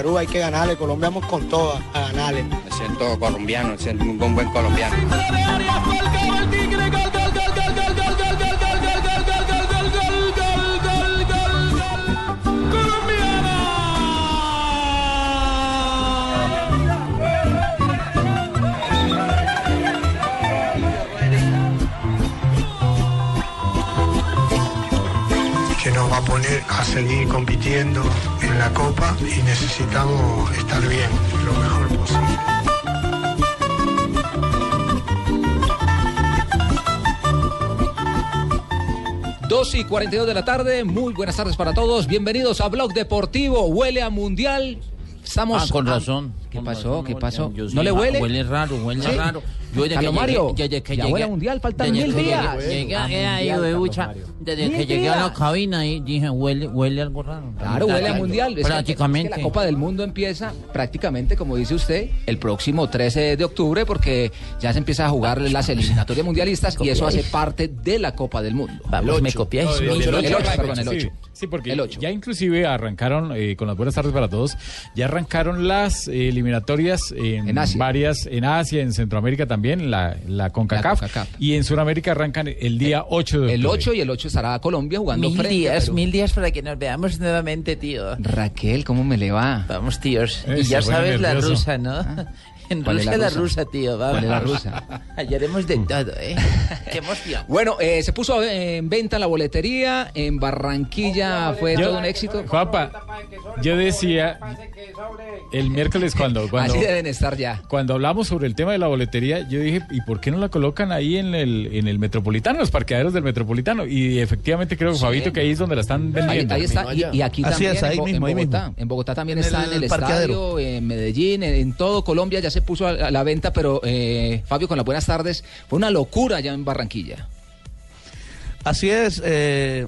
Perú hay que ganarle, Colombia vamos con todas a ganarle. Me siento colombiano, me siento un buen, buen colombiano. Nos va a poner a seguir compitiendo en la Copa y necesitamos estar bien, lo mejor posible. Dos y 42 de la tarde, muy buenas tardes para todos. Bienvenidos a Blog Deportivo. Huele a Mundial. Estamos. Ah, con a- razón. ¿Qué pasó? ¿Qué pasó? yo ¿No le huele? Huele raro, huele Sí. raro. Yo desde Carlos que Mario, llegué, desde que ya llegué- huele a Mundial, faltan desde mil que días. Llegué, desde que llegué a la cabina ahí dije, huele, huele algo raro. Claro, huele a mundial. Prácticamente. es que la Copa del Mundo empieza prácticamente, como dice usted, el próximo 13 de octubre, porque ya se empieza a jugar las eliminatorias mundialistas y eso hace parte de la Copa del Mundo. Vamos, me copiáis. El mucho. ocho, el ocho, perdón, el Sí, 8. Sí, porque ya inclusive arrancaron, eh, con las buenas tardes para todos, ya arrancaron las eh, eliminatorias en, En Asia. varias, en Asia, en Centroamérica también, la, la CONCACAF, La CONCACAF. y en Sudamérica arrancan el día 8 de El octubre. 8 y el 8 estará Colombia jugando Mil frente a días, Perú. mil días para que nos veamos nuevamente, tío. Raquel, ¿cómo me le va? Vamos, tíos. Eh, y ya sabes la nervioso. rusa, ¿no? En ¿Cuál es Rusia la la rusa? rusa, tío. Vamos. ¿Cuál es la rusa? Hallaremos de todo, ¿eh? Qué emoción. Bueno, eh, se puso en venta la boletería. En Barranquilla fue Yo- todo un éxito. Juanpa, yo decía el miércoles cuando, cuando, Así deben estar ya. cuando hablamos sobre el tema de la boletería, yo dije, ¿y por qué no la colocan ahí en el, en el Metropolitano, en los parqueaderos del Metropolitano? Y efectivamente creo, Fabito, que ahí es donde la están vendiendo. ahí está, y, y aquí Así también es, ahí en, Bo- en mismo, ahí Bogotá. mismo. En Bogotá también En está el en el parqueadero. estadio, en Medellín, en, en todo Colombia ya se puso a, la venta, pero eh, Fabio, con las buenas tardes, fue una locura allá en Barranquilla. Así es. eh,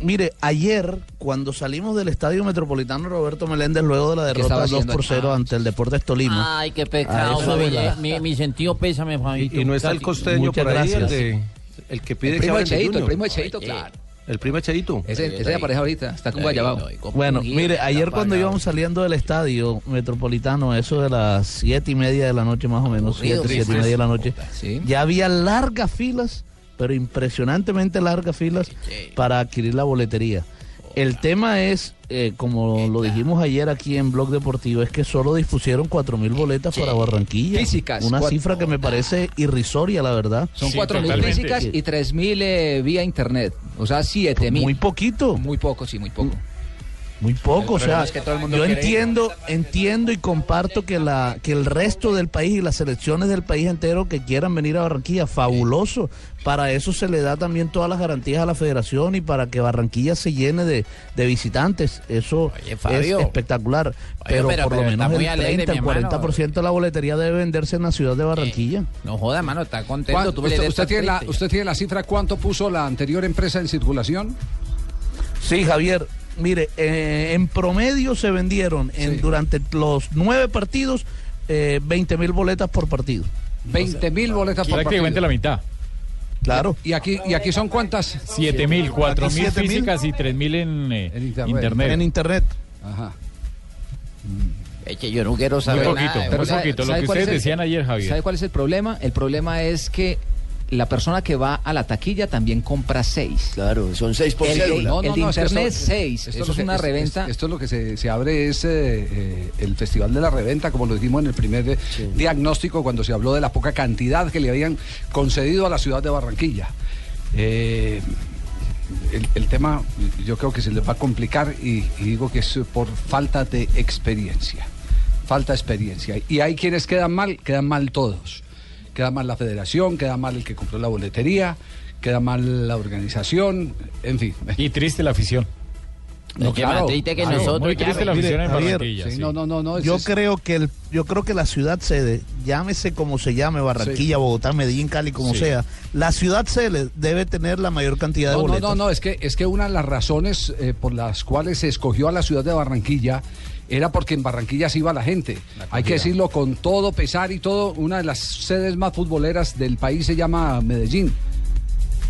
mire, ayer, cuando salimos del Estadio Metropolitano Roberto Meléndez, luego de la ¿Qué derrota estaba 2 haciendo por allí? 0 ante el Deportes Tolima. Ay, qué pecado, Fabio. la- mi, mi sentido pésame, Fabito. Y no está el costeño Muchas por ahí, el, de, el que pide El que primo de Cheito, el primo de Cheito, claro. El primo de Cheito. Ese, ese de pareja ahorita, está con Guayabao. Bueno, mire, ayer cuando íbamos saliendo del estadio metropolitano, eso de las siete y media de la noche más o menos, Aburrido, siete, siete y media de la noche, Sí. ya había largas filas, pero impresionantemente largas filas para adquirir la boletería. El tema es, eh, como lo dijimos ayer aquí en Blog Deportivo, es que solo dispusieron cuatro mil boletas para Barranquilla. Físicas, Una cuatro- cifra que me parece irrisoria, la verdad. Son Sí, 4.000 totalmente. físicas y 3.000 eh, vía internet. O sea, 7.000. Muy poquito. Muy poco, sí, muy poco. Muy poco, o sea, es que todo el mundo yo ir. entiendo, entiendo y comparto que la que el resto del país y las selecciones del país entero que quieran venir a Barranquilla, fabuloso. Para eso se le da también todas las garantías a la federación y para que Barranquilla se llene de, de visitantes. Eso Oye, Fabio. es espectacular. pero, pero- por pero lo menos el alegre, 30, mi el hermano. 40% de la boletería debe venderse en la ciudad de Barranquilla. No joda, mano, está contento. ¿Cuán- Tú me usted, usted tiene la. ¿Usted tiene la cifra cuánto puso la anterior empresa en circulación? Sí, Javier. Mire, eh, en promedio se vendieron en, durante los nueve partidos eh, 20 mil boletas por partido. 20 mil boletas por Prácticamente la partido. mitad. Claro. ¿Y aquí, ¿Y aquí son cuántas? 7 mil, 4 mil 7.000. físicas y 3 mil en, eh, En internet. En internet. Ajá. Es que yo no quiero Muy saber poquito, nada. muy ¿sabe- poquito. Lo que ustedes decían ayer, Javier. ¿Sabe cuál es el problema? El problema es que la persona que va a la taquilla también compra seis. Claro, son seis por el, cédula. de- No, el no, de no, es que internet esto- seis. esto Eso es que- una es- reventa. es- esto es lo que se, se abre es eh, eh, el Festival de la Reventa, como lo dijimos en el primer eh, diagnóstico cuando se habló de la poca cantidad que le habían concedido a la ciudad de Barranquilla. Eh, el, el tema yo creo que se les va a complicar y, y digo que es por falta de experiencia. Falta de experiencia. Y hay quienes quedan mal, quedan mal todos. Queda mal la federación, queda mal el que compró la boletería, queda mal la organización, en fin. Y triste la afición. Es que más triste que nosotros, Muy ya triste la en Javier, Barranquilla. Sí, sí. no, no, no, no. es- Yo es- creo que el, yo creo que la ciudad sede, llámese como se llame, Barranquilla, Bogotá, Medellín, Cali, como Sí. sea, la ciudad sede debe tener la mayor cantidad de No, no, no, no, es que, es que una de las razones eh, por las cuales se escogió a la ciudad de Barranquilla era porque en Barranquilla se iba la gente. Hay que decirlo con todo pesar y todo. Una de las sedes más futboleras del país se llama Medellín.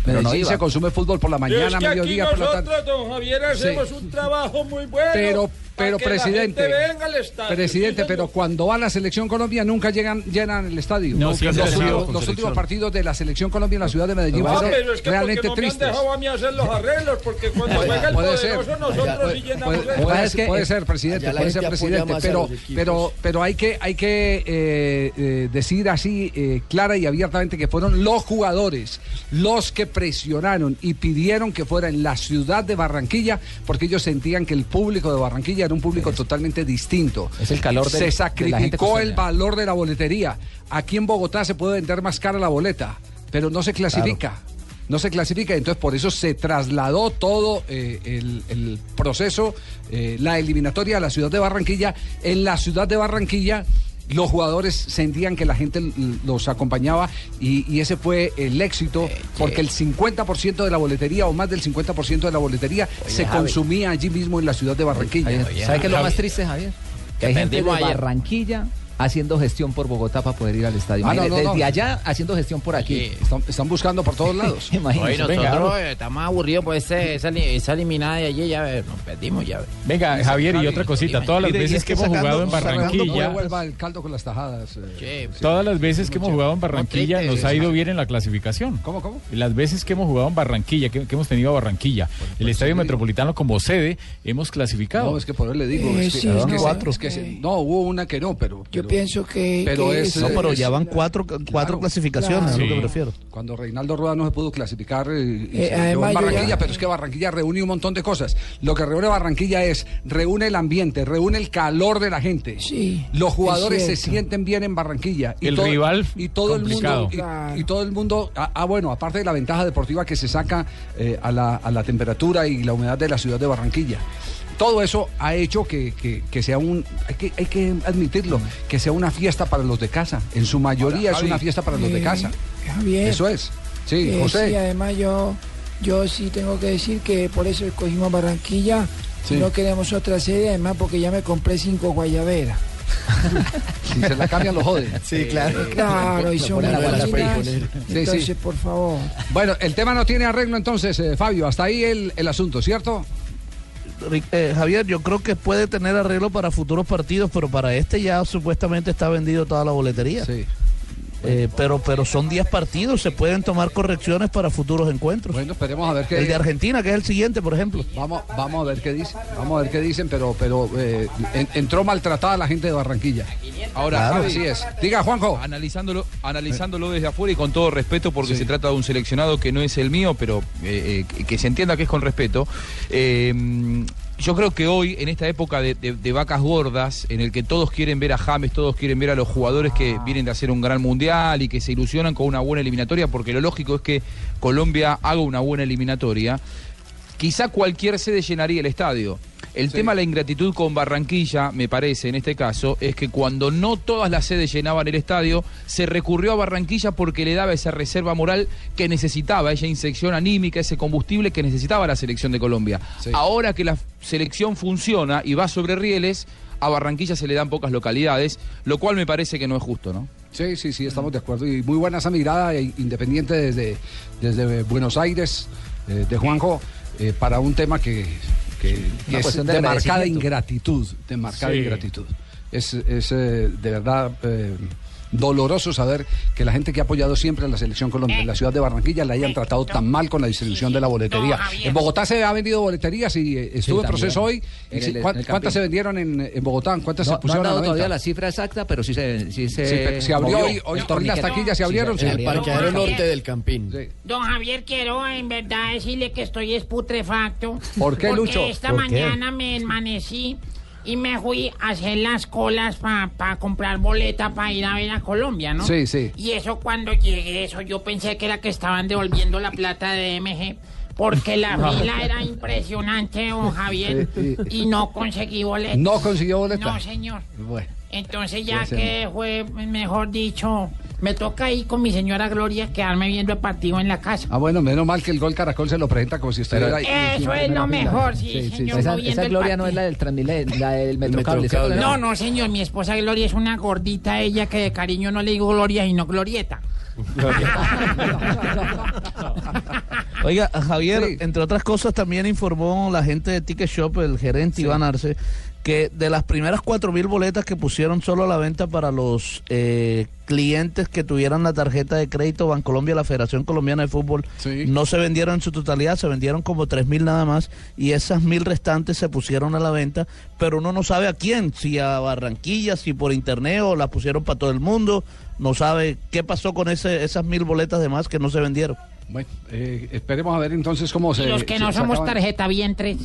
Pero no Medellín iba. se consume fútbol por la mañana, es que aquí mediodía, por la tarde. nosotros, don Javier, hacemos un trabajo muy bueno. Pero, pero que la presidente, gente venga al estadio. presidente, pero cuando va la selección Colombia nunca llegan, llenan el estadio. No, los, últimos- los partidos de la selección Colombia en la ciudad de Medellín fueron pero es que realmente no me han dejado a mí hacer los arreglos, porque cuando juega el Puede ser. nosotros sí llenamos puede- eso. puede- Es que- puede ser, presidente, puede ser, presidente, pero, pero, pero hay que, hay que eh, eh, decir así eh, clara y abiertamente que fueron los jugadores los que presionaron y pidieron que fuera en la ciudad de Barranquilla, porque ellos sentían que el público de Barranquilla era un público totalmente distinto. Es el calor Se de la gente sacrificó el valor de la boletería. Aquí en Bogotá se puede vender más cara la boleta, pero no se clasifica. No se clasifica, entonces por eso se trasladó todo eh, el, el proceso, eh, la eliminatoria a la ciudad de Barranquilla. En la ciudad de Barranquilla los jugadores sentían que la gente los acompañaba y, y ese fue el éxito, porque el 50% de la boletería o más del 50% de la boletería se Javi. consumía allí mismo en la ciudad de Barranquilla. Javier, ¿Sabe qué es lo más triste, Javier? Que hay gente de ayer. Barranquilla haciendo gestión por Bogotá para poder ir al estadio. Ah, no, no, no. Desde allá haciendo gestión por aquí. Están, están buscando por todos lados. Imagínese. Oye, nosotros Venga, eh, estamos aburridos por ese- esa, li- esa eliminada de ayer, ya ves, nos perdimos, ya. Venga, Javier, y otra cosita. Todas las Mire, veces es que hemos sacando- jugado en Barranquilla, vuelva el caldo con las tajadas. eh. Che, todas las veces que hemos jugado en Barranquilla triste, nos ha ido bien en la clasificación. ¿Cómo, cómo? Las veces que hemos jugado en Barranquilla, que, que hemos tenido a Barranquilla, el Estadio Metropolitano como sede, hemos clasificado. No, es que por él le digo. Eh, es que, no, que- no, hubo una que no, pero. Yo pienso que. pero que es, No, pero es- ya van cuatro, cuatro clasificaciones, es lo que prefiero. Cuando Reinaldo Rueda no se pudo clasificar eh, y Eh, se además en Barranquilla, ya- pero es que Barranquilla reúne un montón de cosas. Lo que reúne Barranquilla es, reúne el ambiente, reúne el calor de la gente. Sí, Los es jugadores se sienten bien en Barranquilla. El rival y todo el complicado. mundo y- Claro. y, todo el mundo ah, ah, bueno aparte de la ventaja deportiva que se saca eh, a, la, a la temperatura y la humedad de la ciudad de Barranquilla todo eso ha hecho que, que- que sea un hay que, hay que admitirlo que sea una fiesta para los de casa en su mayoría es Javi, una fiesta para los de casa Javier. eso es sí eh, José sí, además yo, yo sí tengo que decir que por eso escogimos Barranquilla. Sí. No queremos otra sede, además porque ya me compré cinco guayaberas. si se la cambian lo joden Sí, claro. Claro, y son. Sí, Entonces, sí. por favor. bueno el tema no tiene arreglo entonces eh, Fabio hasta ahí el, el asunto cierto eh, Javier, yo creo que puede tener arreglo para futuros partidos, pero para este ya supuestamente está vendido toda la boletería. sí Eh, pero, pero son 10 partidos, se pueden tomar correcciones para futuros encuentros. bueno esperemos a ver qué El de Argentina, que es el siguiente, por ejemplo. Vamos, vamos a ver qué dicen, vamos a ver qué dicen, pero, pero eh, en- entró maltratada la gente de Barranquilla. Ahora, Claro, Javi, así es. Diga, Juanjo. Analizándolo, analizándolo desde afuera y con todo respeto, porque Sí. se trata de un seleccionado que no es el mío, pero eh, eh, que se entienda que es con respeto. Yo creo que hoy, en esta época de, de- de vacas gordas, en el que todos quieren ver a James, todos quieren ver a los jugadores que vienen de hacer un gran mundial y que se ilusionan con una buena eliminatoria, porque lo lógico es que Colombia haga una buena eliminatoria, quizá cualquier sede llenaría el estadio. El tema de la ingratitud con Barranquilla, me parece, en este caso, es que cuando no todas las sedes llenaban el estadio, se recurrió a Barranquilla porque le daba esa reserva moral que necesitaba, esa inyección anímica, ese combustible que necesitaba la selección de Colombia. Sí. Ahora que la selección funciona y va sobre rieles, a Barranquilla se le dan pocas localidades, lo cual me parece que no es justo, ¿no? Sí, sí, sí, estamos de acuerdo. Y muy buena esa mirada, eh, independiente desde, desde Buenos Aires, eh, de Juanjo, eh, para un tema que, que- que es de de marcada ingratitud, de marcada Sí. ingratitud. Es, es, eh, de verdad eh, doloroso saber que la gente que ha apoyado siempre a la selección Colombia en la ciudad de Barranquilla la hayan tratado tan mal con la distribución de la boletería. En Bogotá se ha vendido boleterías y eh, estuvo en proceso hoy. En si- el- ¿cuán- en ¿Cuántas se vendieron en, en Bogotá? ¿Cuántas No, se no han pusieron a dado la todavía la cifra exacta, pero sí se, sí se, se abrió movió hoy- hoy- las taquillas se abrieron, sí. se El abrieron. parqueadero norte del Campín. Don Javier, quiero en verdad decirle que estoy es putrefacto. ¿Por qué, porque Lucho? esta mañana me amanecí y me fui a hacer las colas para comprar boleta para ir a ver a Colombia, ¿no? Sí, sí. Y eso cuando llegué, eso yo pensé que era que estaban devolviendo la plata de MG. Porque la fila era impresionante, don Javier, Sí, sí. y no conseguí boleta. ¿No consiguió boleta? No, señor. Bueno. Entonces ya que fue, mejor dicho, me toca ir con mi señora Gloria quedarme viendo el partido en la casa. Ah, bueno, menos mal que el gol Caracol se lo presenta como si estuviera ahí. Eso es lo mejor, sí, señor. Esa, viendo esa gloria no es la del Transmilenio, la del Metrocable. No, no, señor, mi esposa Gloria es una gordita ella que de cariño no le digo Gloria sino Glorieta. Oiga, Javier, entre otras cosas también informó la gente de Ticket Shop, el gerente Iván Arce, que de las primeras cuatro mil boletas que pusieron solo a la venta para los eh, clientes que tuvieran la tarjeta de crédito Bancolombia, la Federación Colombiana de Fútbol, no se vendieron en su totalidad, se vendieron como tres mil nada más y esas mil restantes se pusieron a la venta, pero uno no sabe a quién, si a Barranquilla, si por internet o las pusieron para todo el mundo, no sabe qué pasó con ese, esas mil boletas de más que no se vendieron. Bueno, eh, esperemos a ver entonces cómo se. Y los que no se somos acaban- tarjeta vientres.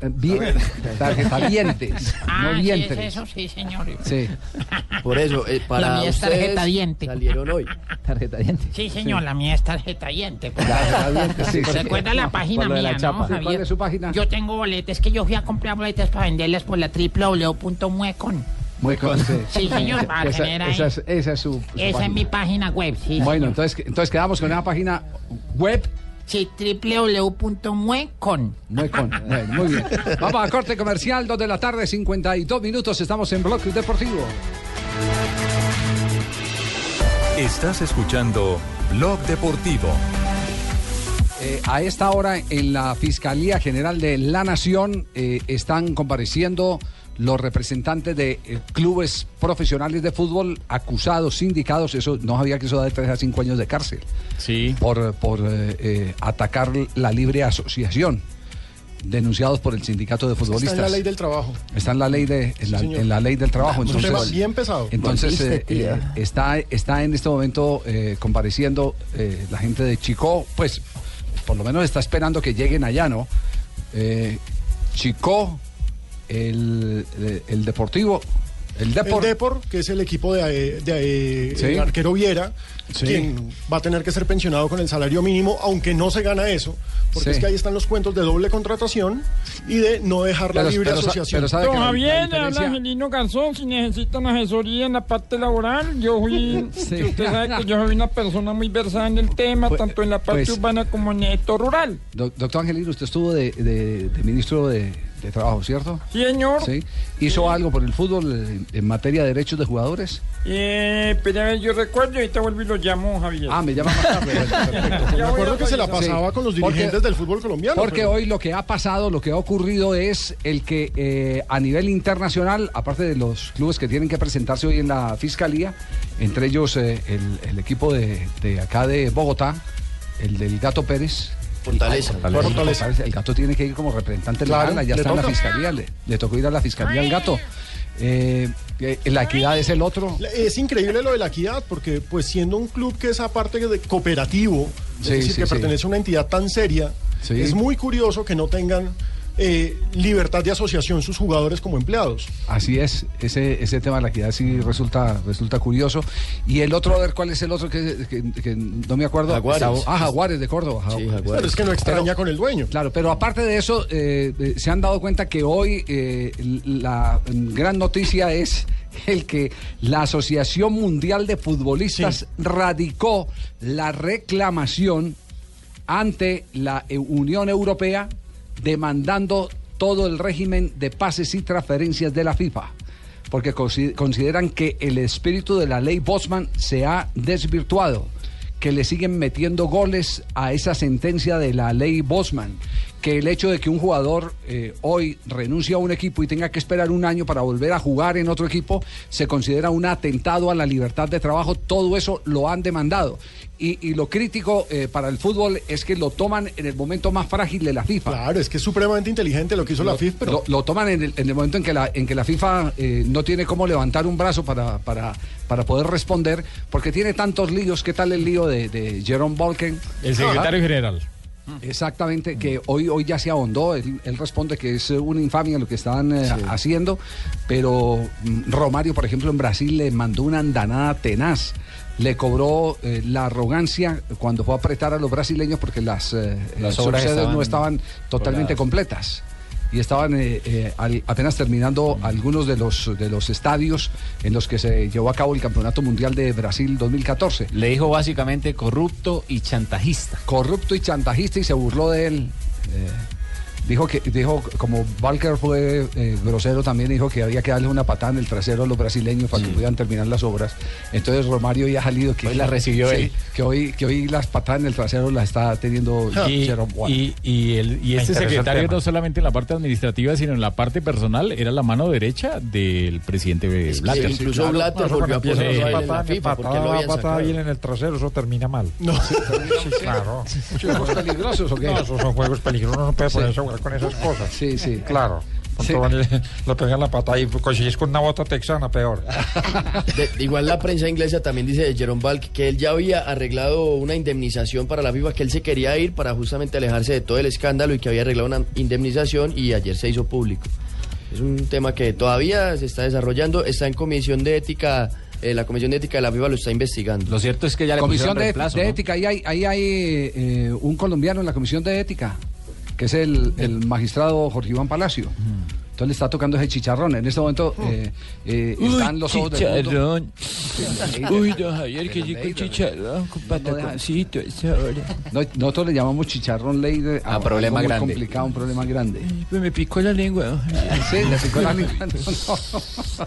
Eh, Bien, tarjeta dientes, Ah, no sí, vientres. es eso, sí, señor. Sí. Por eso, eh, para la mía es ustedes tarjeta diente. salieron hoy. Tarjeta diente. Sí, señor, la mía es tarjeta diente. Tarjeta diente, sí. Recuerda la página la mía, chapa. ¿no, ¿cuál es su página? Yo tengo boletas, que yo fui a comprar boletas para venderlas por la www.muecon. Muy con- sí. Sí, señor, para esa, tener ahí. esa es, esa es su, su Esa es página. mi página web, sí. Bueno, señor. entonces, entonces quedamos con una página web. Sí, www.muecon. Muy, con, bueno, muy bien. Vamos a corte comercial, 2 de la tarde, 52 minutos. Estamos en Bloque Deportivo. Estás escuchando Blog Deportivo. Eh, a esta hora en la Fiscalía General de la Nación eh, están compareciendo los representantes de eh, clubes profesionales de fútbol acusados, sindicados, eso no sabía que eso da de 3 a 5 años de cárcel. Sí. Por, por eh, eh, atacar la libre asociación, denunciados por el sindicato de futbolistas. Está en la ley del trabajo. Está en la ley de en la, señor. en la ley del trabajo. Entonces, bien pesado. Entonces eh, eh, está está en este momento eh, compareciendo eh, la gente de Chico, pues por lo menos está esperando que lleguen allá, ¿no? Eh, Chico, el, el, el Deportivo, el Depor, El Depor, que es el equipo de, de- Sí. el arquero Viera, Sí. quien va a tener que ser pensionado con el salario mínimo, aunque no se gana eso, porque Sí. es que ahí están los cuentos de doble contratación y de no dejar la Pero- libre pero asociación. pero Don que la- la Javier, diferencia- habla Angelino Garzón, si necesitan asesoría en la parte laboral, yo fui, Sí. usted sabe que yo soy una persona muy versada en el tema, Pues- tanto en la parte pues- urbana como en el sector rural. Do- doctor Angelino, usted estuvo de, de- de ministro de, de Trabajo, ¿cierto? Sí, señor. Sí. ¿Hizo algo por el fútbol en, en materia de derechos de jugadores? Eh, pero a ver, yo recuerdo y ahorita vuelvo y lo llamo, Javier. Ah, me llama más tarde. Perfecto. Me acuerdo que se la Sí. pasaba con los Porque- dirigentes del fútbol colombiano. Porque pero- hoy lo que ha pasado, lo que ha ocurrido es el que eh, a nivel internacional, aparte de los clubes que tienen que presentarse hoy en la fiscalía, entre ellos eh, el, el equipo de, de acá de Bogotá, el del Gato Pérez. Fortaleza. Fortaleza. Fortaleza. Fortaleza. El gato tiene que ir como representante Claro, legal, ya está en la fiscalía, le, le tocó ir a la fiscalía al gato. Eh, eh, la equidad es el otro. Es increíble lo de la equidad, porque pues siendo un club que es aparte de cooperativo, es Sí, decir, sí, que sí. pertenece a una entidad tan seria, Sí. es muy curioso que no tengan eh, libertad de asociación sus jugadores como empleados. Así es, ese, ese tema de la equidad sí resulta, resulta curioso. Y el otro, a ver, ¿cuál es el otro que, que- que no me acuerdo? Jaguares. Ah, Jaguares de Córdoba. Pero es que no extraña con el dueño. Claro, pero aparte de eso, eh, eh, se han dado cuenta que hoy eh, la gran noticia es el que la Asociación Mundial de Futbolistas radicó la reclamación ante la Unión Europea demandando todo el régimen de pases y transferencias de la FIFA. Porque consi- consideran que el espíritu de la ley Bosman se ha desvirtuado, que le siguen metiendo goles a esa sentencia de la ley Bosman, que el hecho de que un jugador eh, hoy renuncie a un equipo y tenga que esperar un año para volver a jugar en otro equipo se considera un atentado a la libertad de trabajo. Todo eso lo han demandado. Y, y lo crítico eh, para el fútbol es que lo toman en el momento más frágil de la FIFA. Claro, es que es supremamente inteligente lo que hizo la FIFA, pero Lo, lo toman en el, en el momento en que la, en que la FIFA eh, no tiene cómo levantar un brazo para, para, para poder responder, porque tiene tantos líos. ¿Qué tal el lío de, de Jerome Balken? El secretario Ah, general. Exactamente, que hoy, hoy ya se ahondó, él, él responde que es una infamia lo que estaban eh, haciendo, pero mm, Romario, por ejemplo, en Brasil le mandó una andanada tenaz, le cobró eh, la arrogancia cuando fue a apretar a los brasileños porque las, eh, Las eh, obras no estaban totalmente completas y estaban eh, eh, al- apenas terminando algunos de los de los estadios en los que se llevó a cabo el Campeonato Mundial de Brasil 2014. Le dijo básicamente corrupto y chantajista. Corrupto y chantajista y se burló de él. Eh, dijo que dijo como Walker fue eh, grosero también dijo que había que darle una patada en el trasero a los brasileños para que pudieran terminar las obras. Entonces Romario ya ha salido que Hoy la recibió Sí, él. que hoy que hoy las patadas en el trasero las está teniendo Y, y- y el- y este secretario tema. no solamente en la parte administrativa, sino en la parte personal, era la mano derecha del presidente Blatter. incluso Blatter volvió a poner Sí. la FIFA porque lo habían sacado. bien en el trasero, eso termina mal. No. claro. ¿Juegos peligrosos o qué? No, esos son juegos peligrosos, no puede Sí. ponerse a jugar con esas cosas. Sí, sí. Claro. Sí. Le, pegan la pata y coincides con una bota texana, peor. De- igual la prensa inglesa también dice de Jerome Balk que él ya había arreglado una indemnización para la FIFA, que él se quería ir para justamente alejarse de todo el escándalo y que había arreglado una indemnización y ayer se hizo público. Es un tema que todavía se está desarrollando, está en comisión de ética, eh, la comisión de ética de la FIFA lo está investigando. Lo cierto es que ya le Comisión de, reemplazo, de ¿no? ética, ahí hay, ahí hay eh, un colombiano en la comisión de ética, que es el, el magistrado Jorge Iván Palacio. Entonces le está tocando ese chicharrón. En este momento eh, eh, están los ojos del mundo. Uy, don Javier, que rico el chicharrón con pataconcito, esa hora. No, nosotros le llamamos chicharrón ley de Ah, problema muy grande. complicado, un problema grande. Pues me picó la lengua. Sí, le picó la lengua. No.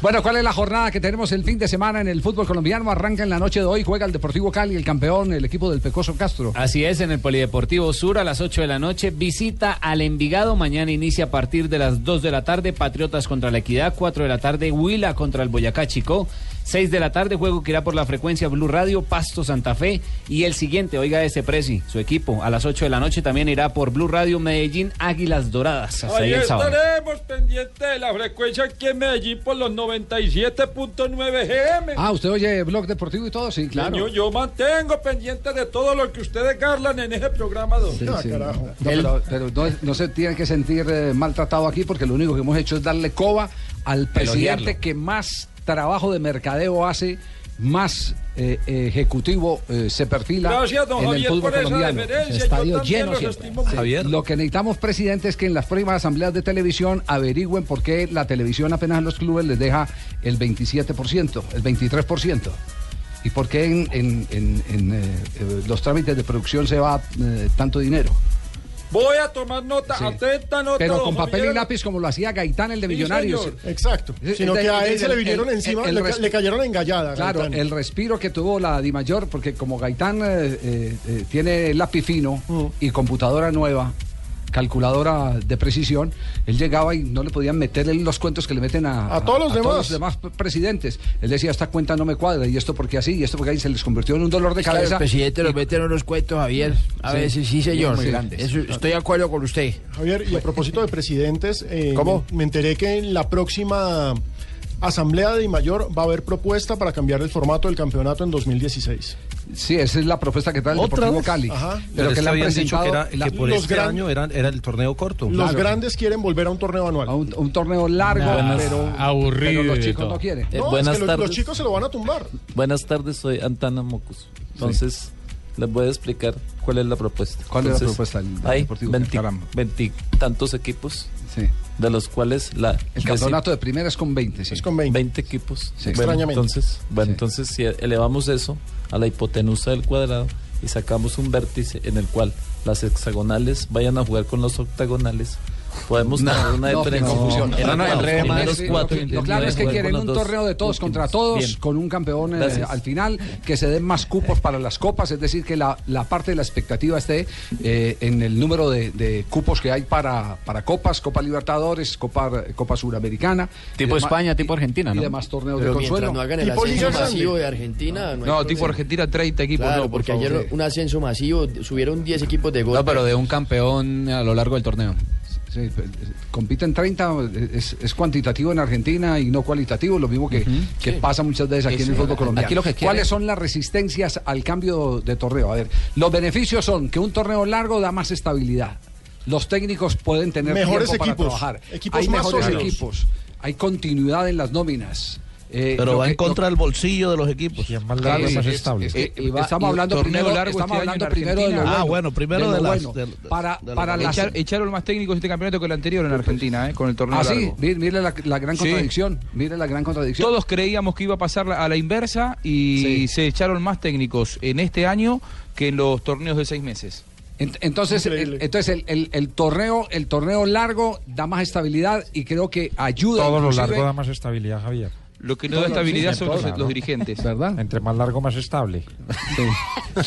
Bueno, ¿cuál es la jornada que tenemos el fin de semana en el fútbol colombiano? Arranca en la noche de hoy, juega el Deportivo Cali, el campeón, el equipo del Pecoso Castro. Así es, en el Polideportivo Sur a las 8 de la noche, visita al Envigado. Mañana inicia a partir de las 2 de la tarde, Patriotas contra la Equidad. 4 de la tarde, Huila contra el Boyacá Chico. 6 de la tarde, juego que irá por la frecuencia Blue Radio, Pasto Santa Fe. Y el siguiente, oiga ese Prezi, su equipo, a las 8 de la noche también irá por Blue Radio Medellín Águilas Doradas. Hasta ahí Ahí el sábado. estaremos pendientes de la frecuencia aquí en Medellín por los 97.9 GM. Ah, ¿usted oye Blog Deportivo y todo? Sí, claro. Yo, yo mantengo pendiente de todo lo que ustedes garlan en ese programa, don. Sí, sí. No, pero pero no, no se tiene que sentir eh, maltratado aquí porque lo único que hemos hecho es darle coba al presidente que más trabajo de mercadeo hace, más eh, ejecutivo eh, se perfila Gracias, don en el Javier, fútbol colombiano. estimo mucho. Sí. Lo que necesitamos, presidente, es que en las próximas asambleas de televisión averigüen por qué la televisión apenas a los clubes les deja el 27%, el 23%. ¿Y por qué en, en- en- en, eh, eh, los trámites de producción se va eh, tanto dinero? Voy a tomar nota, Sí. atenta nota. Pero con papel y lápiz como lo hacía Gaitán, el de Sí, Millonarios. señor. Exacto. Eh, Sino de- que a él se le vinieron el- encima, el le, cayeron en gallada. Claro, Gaitán. el respiro que tuvo la Di Mayor, porque como Gaitán eh, eh, eh, tiene lápiz fino Mm. y computadora nueva, calculadora de precisión, él llegaba y no le podían meterle los cuentos que le meten a, A todos los demás. los demás p- presidentes. Él decía, esta cuenta no me cuadra, y esto porque así, y esto porque ahí se les convirtió en un dolor de Es que los cabeza. presidentes los meten en los cuentos, Javier. A Sí. veces sí, señor. Muy grandes. Eso, estoy de acuerdo con usted. Javier, y a propósito de presidentes, eh, ¿Cómo? Me, me enteré que en la próxima Asamblea de Mayor va a haber propuesta para cambiar el formato del campeonato en 2016. Sí, esa es la propuesta que trae el ¿Otra Deportivo vez? Cali. Ajá. Pero, que le que han habían dicho que, era, la- que por los este gran- año era, era el torneo corto. Los Claro. grandes quieren volver a un torneo anual. a un, un torneo largo, Buenas- pero, aburrido pero los chicos no quieren. No, buenas es que lo- los tardes. chicos se lo van a tumbar. Buenas tardes, soy Antana Mocus. Entonces, les voy a explicar cuál es la propuesta. ¿Cuál es la Entonces, propuesta del- del Hay Deportivo 20 Caramba? veintitantos equipos, Sí. De los cuales la El campeonato de primera es con 20, sí. Es con 20. 20 equipos. Sí. Bueno, Extrañamente. entonces, bueno, Sí. entonces si elevamos eso a la hipotenusa del cuadrado y sacamos un vértice en el cual las hexagonales vayan a jugar con los octagonales, Podemos No, tener una no, diferencia. confusión. No, no, los el rema primeros es- cuatro lo, y lo claro es que quieren un los torneo de todos contra todos, Bien. con un campeón eh, al final, que se den más cupos para las copas, es decir, que la, la parte de la expectativa esté eh, en el número de, de cupos que hay para, para copas, Copa Libertadores, Copa, Copa Suramericana. y Tipo demás- España, tipo Argentina, y ¿no? demás torneos Pero de consuelo. no hagan el ascenso masivo de Argentina, no, tipo. Argentina, 30 equipos. Claro, no, por porque favor. ayer un ascenso masivo, subieron 10 equipos de golpe. No, pero de un campeón a lo largo del torneo. Sí, eh, compiten 30, es, es cuantitativo en Argentina y no cualitativo, lo mismo que, que pasa muchas veces aquí en el fútbol colombiano. aquí lo que quiere- ¿Cuáles son las resistencias al cambio de torneo? A ver, los beneficios son que un torneo largo da más estabilidad. Los técnicos pueden tener Mejores tiempo para equipos, trabajar. equipos hay más mejores sólidos. equipos, hay continuidad en las nóminas. Eh, Pero lo va que- en contra del bolsillo de los equipos. más Claro, largo, más es- estable. es Y va- estamos y hablando torneo primero, largo estamos este hablando primero de lo bueno. Ah, bueno, primero lo de las- bueno. de- para de para las Echar- echaron más técnicos este campeonato que el anterior en Argentina, ¿eh? con el torneo Ah, sí, largo. mire, mire la, la gran Sí. contradicción. Mire la gran contradicción. Todos creíamos que iba a pasar a la inversa y se echaron más técnicos en este año que en los torneos de seis meses. Ent- Entonces, el, entonces el, el- el torneo, el torneo largo da más estabilidad y creo que ayuda. Todo lo largo da más estabilidad, Javier. Lo que no da estabilidad son los, los dirigentes. ¿Verdad? Entre más largo, más estable.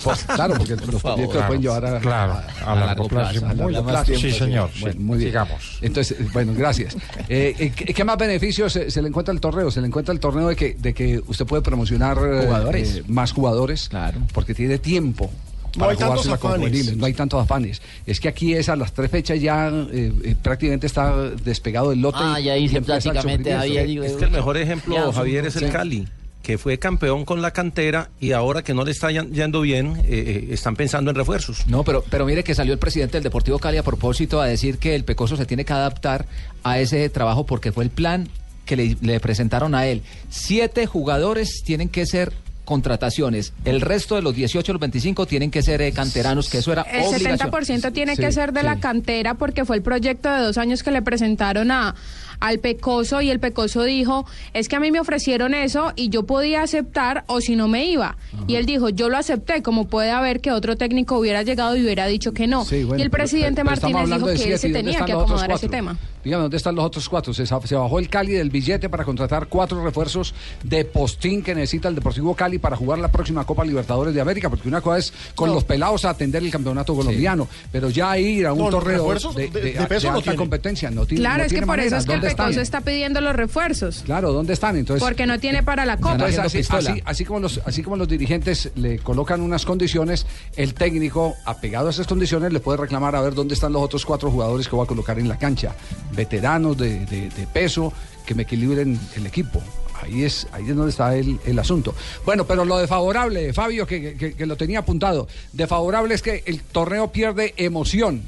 Pues, claro, porque los proyectos pueden llevar a, Claro, a largo plazo. a Muy largo plazo. Sí, señor, Bueno, sí. muy bien. Sigamos. Entonces, bueno, gracias. Eh, eh, ¿qué, qué más beneficios se, se le encuentra al torneo? Se le encuentra el torneo de que, de que usted puede promocionar Jugadores. eh, más jugadores. Claro. Porque tiene tiempo. No hay tantos afanes. juveniles, no hay tantos afanes. Es que aquí es a las tres fechas ya eh, eh, prácticamente está despegado el lote. Ah, y- ya hice prácticamente. Javier, digo, Es que el mejor ejemplo, Ya, Javier, es el sí. Cali, que fue campeón con la cantera y ahora que no le está yendo bien, eh, eh, están pensando en refuerzos. No, pero, pero mire que salió el presidente del Deportivo Cali a propósito a decir que el Pecoso se tiene que adaptar a ese trabajo porque fue el plan que le, le presentaron a él. Siete jugadores tienen que ser contrataciones. El resto de los 18, los 25 tienen que ser eh, canteranos, que eso era El obligación. 70% tiene Sí, que ser de la cantera porque fue el proyecto de dos años que le presentaron a al Pecoso y el Pecoso dijo, es que a mí me ofrecieron eso y yo podía aceptar o si no me iba. Y él dijo, yo lo acepté, como puede haber que otro técnico hubiera llegado y hubiera dicho que no. Sí, bueno, y el pero- presidente pero Martínez dijo que él se ¿y dónde tenía que acomodar a ese tema. Dígame, ¿dónde están los otros cuatro? Se, bajó el Cali del billete para contratar cuatro refuerzos de postín que necesita el Deportivo Cali para jugar la próxima Copa Libertadores de América, porque una cosa es con No. los pelados a atender el campeonato colombiano, pero ya ir a un No, torneo refuerzos de, de- de- de peso de no alta tiene. competencia no tiene Claro, no es que por manera. eso es que el ¿Dónde Pecoso está pidiendo los refuerzos. Claro, ¿dónde están? Entonces, Porque no tiene para la Copa. entonces, así, así- así como los, así como los dirigentes le colocan unas condiciones, el técnico, apegado a esas condiciones, le puede reclamar a ver dónde están los otros cuatro jugadores que voy a colocar en la cancha. Veteranos de, de- de peso que me equilibren el equipo. Ahí es, ahí es donde está el, el asunto. Bueno, pero lo de favorable, Fabio, que, que- que lo tenía apuntado, de favorable es que el torneo pierde emoción.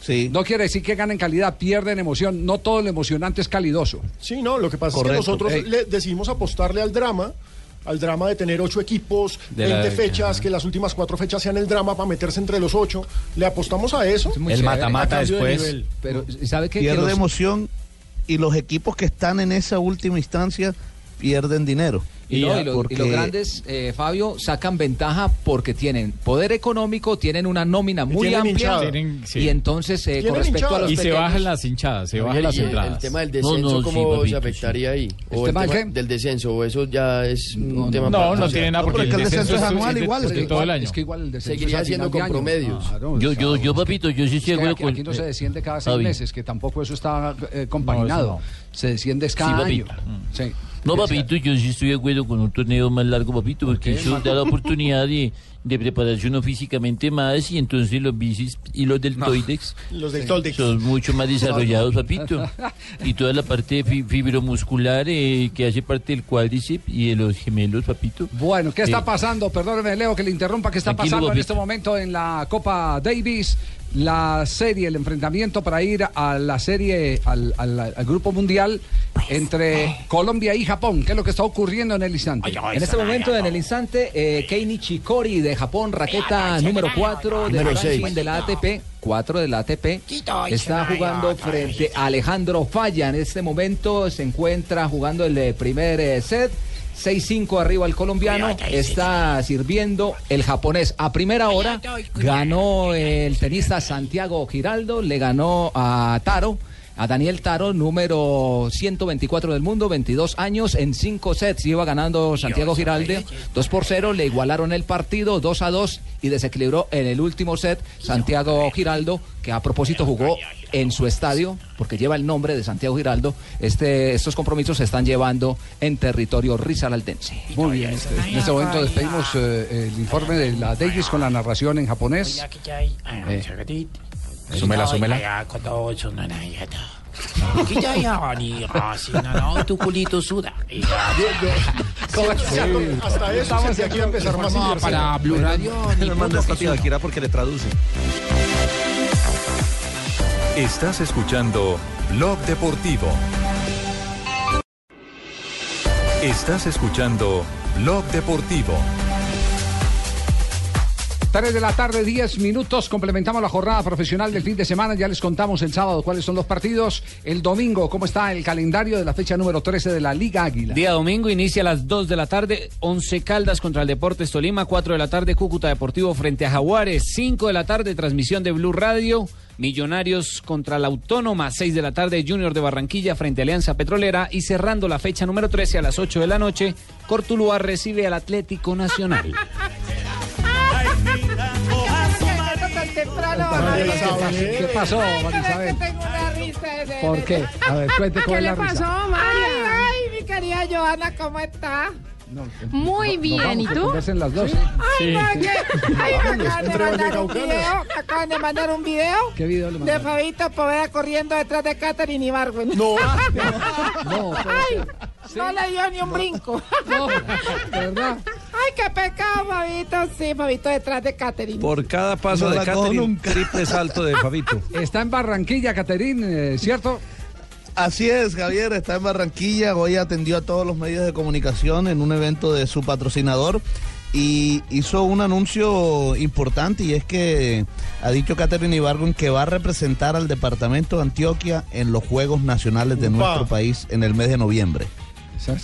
Sí. No quiere decir que ganen calidad, pierden emoción. No todo lo emocionante es calidoso. Sí, no, lo que pasa es que nosotros le decidimos apostarle al drama, al drama de tener ocho equipos, De la- 20 fechas, que las últimas cuatro fechas sean el drama para meterse entre los ocho. Le apostamos a eso. El mata-mata de después. Pero, ¿sabe qué? Pierde Que los- emoción y los equipos que están en esa última instancia pierden dinero. Y, no, y los, y Porque- los grandes, eh, Fabio, sacan ventaja porque tienen poder económico, tienen una nómina muy tienen amplia. hinchada. Tienen- sí. Y entonces, eh, con respecto a los Y se pequeños- bajan las hinchadas, se bajan las y el- entradas. El tema del descenso, ¿cómo se afectaría ahí? ¿El O el tema tema, del qué? del descenso, o eso ya es un tema no, para- no o sea, tiene nada, porque porque el descenso es anual igual, es que todo el año. Es que igual el descenso Seguiría siendo con promedios. Claro, Yo, yo, yo, papito, yo sí es estoy de acuerdo aquí, no se desciende cada seis meses, que tampoco eso está eh, compaginado. No, Se desciende es cada Sí, año. papito. Sí. No, papito, yo sí estoy de acuerdo con un torneo más largo, papito, porque eso da la oportunidad de, de prepararse uno físicamente más y entonces los bicis y los deltoides Los deltoides. son mucho más desarrollados, papito. Y toda la parte fi- fibromuscular eh, que hace parte del cuádriceps y de los gemelos, papito. Bueno, ¿qué está Eh, pasando? Perdóneme, Leo, que le interrumpa. ¿Qué está pasando en este momento en la Copa Davis? La serie, el enfrentamiento para ir a la serie, al, al- al Grupo Mundial entre Colombia y Japón. ¿Qué es lo que está ocurriendo en el instante? En este momento, en el instante, eh, Kei Nishikori de Japón, raqueta número 4 del ranking de la ATP, 4 de la ATP, está jugando frente a Alejandro Falla. En este momento se encuentra jugando el eh, primer eh, set. 6-5 arriba el colombiano. Está sirviendo el japonés. A primera hora ganó el tenista Santiago Giraldo, le ganó a Taro. A Daniel Taro, número 124 del mundo, 22 años, en 5 sets iba ganando Santiago Giraldo, 2 por 0, le igualaron el partido, 2 a 2 y desequilibró en el último set Santiago Giraldo, que a propósito jugó en su estadio, porque lleva el nombre de Santiago Giraldo. Este, estos compromisos se están llevando en territorio risaraldense. Muy bien. En este momento despedimos eh, el informe de la Davis con la narración en japonés. Eh, Súmela, súmela. tu culito suda. Hasta eso Estamos que iba a empezar más No, para Blue Radio, Me manda esta porque le traduce. Estás escuchando Blog Deportivo. Estás escuchando Blog Deportivo. 3 de la tarde, 10 minutos. Complementamos la jornada profesional del fin de semana. Ya les contamos el sábado cuáles son los partidos. El domingo, cómo está el calendario de la fecha número 13 de la Liga Águila. Día domingo inicia a las 2 de la tarde, 11 Caldas contra el Deportes Tolima, 4 de la tarde Cúcuta Deportivo frente a Jaguares, 5 de la tarde transmisión de Blue Radio, Millonarios contra la Autónoma, 6 de la tarde Junior de Barranquilla frente a Alianza Petrolera y cerrando la fecha número 13 a las 8 de la noche, Cortuluá recibe al Atlético Nacional. ¿Qué pasó, Marisabel? Tengo una risa de- ¿Por qué? A ver, cuente cómo ¿Qué le pasó. María? Ay, ay, mi querida Joana, ¿cómo está? Muy Nos bien, vamos, ¿y tú? conversen las dos. Ay, no, que- ay, me acaban de mandar un video, me acaban de mandar un video ¿Qué video le de mandaron? Fabito Poveda corriendo detrás de Catherine Ibargüen. No. no, Ay, no le dio ni un brinco. No, ¿verdad? Ay, qué pecado, Fabito. Sí, Fabito detrás de Catherine. Por cada paso No de Catherine, nunca. triple salto de Fabito. Está en Barranquilla, Caterín, eh, ¿cierto? Así es, Javier, está en Barranquilla, hoy atendió a todos los medios de comunicación en un evento de su patrocinador y hizo un anuncio importante y es que ha dicho Catherine Ibargüen que va a representar al departamento de Antioquia en los Juegos Nacionales de Upa. nuestro país en el mes de noviembre.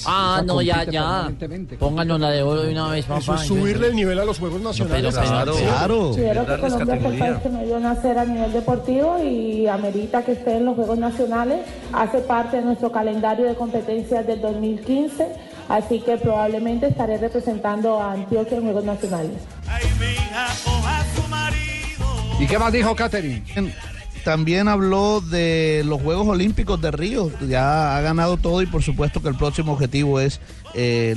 Ah, Esa no, ya, ya. Pónganos la de oro de una vez, papá. Eso es subirle el nivel a los Juegos Nacionales. pero claro, claro. Considero que Colombia fue el país que me dio nacer a nivel deportivo y amerita que esté en los Juegos Nacionales. Hace parte de nuestro calendario de competencias del 2015, así que probablemente estaré representando a Antioquia en Juegos Nacionales. ¿Y qué más dijo Catherine? También habló de los Juegos Olímpicos de Río, ya ha ganado todo y por supuesto que el próximo objetivo es eh,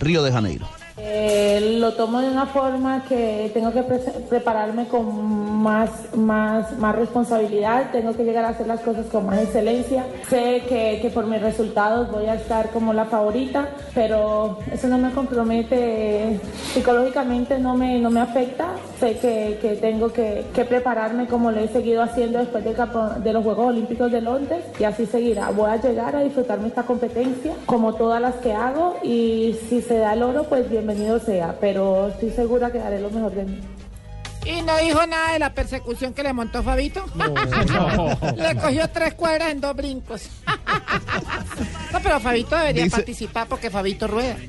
Río de Janeiro. Eh, lo tomo de una forma que tengo que pre- prepararme con más, más, más responsabilidad, tengo que llegar a hacer las cosas con más excelencia. Sé que, que por mis resultados voy a estar como la favorita, pero eso no me compromete psicológicamente, no me, no me afecta. Sé que, que tengo que, que prepararme como lo he seguido haciendo después de, de los Juegos Olímpicos de Londres y así seguirá. Voy a llegar a disfrutarme esta competencia como todas las que hago y si se da el oro, pues bienvenido sea, pero estoy segura que daré lo mejor de mí. Y no dijo nada de la persecución que le montó Fabito. le cogió tres cuadras en dos brincos. no, pero Fabito debería Dice- participar porque Fabito rueda.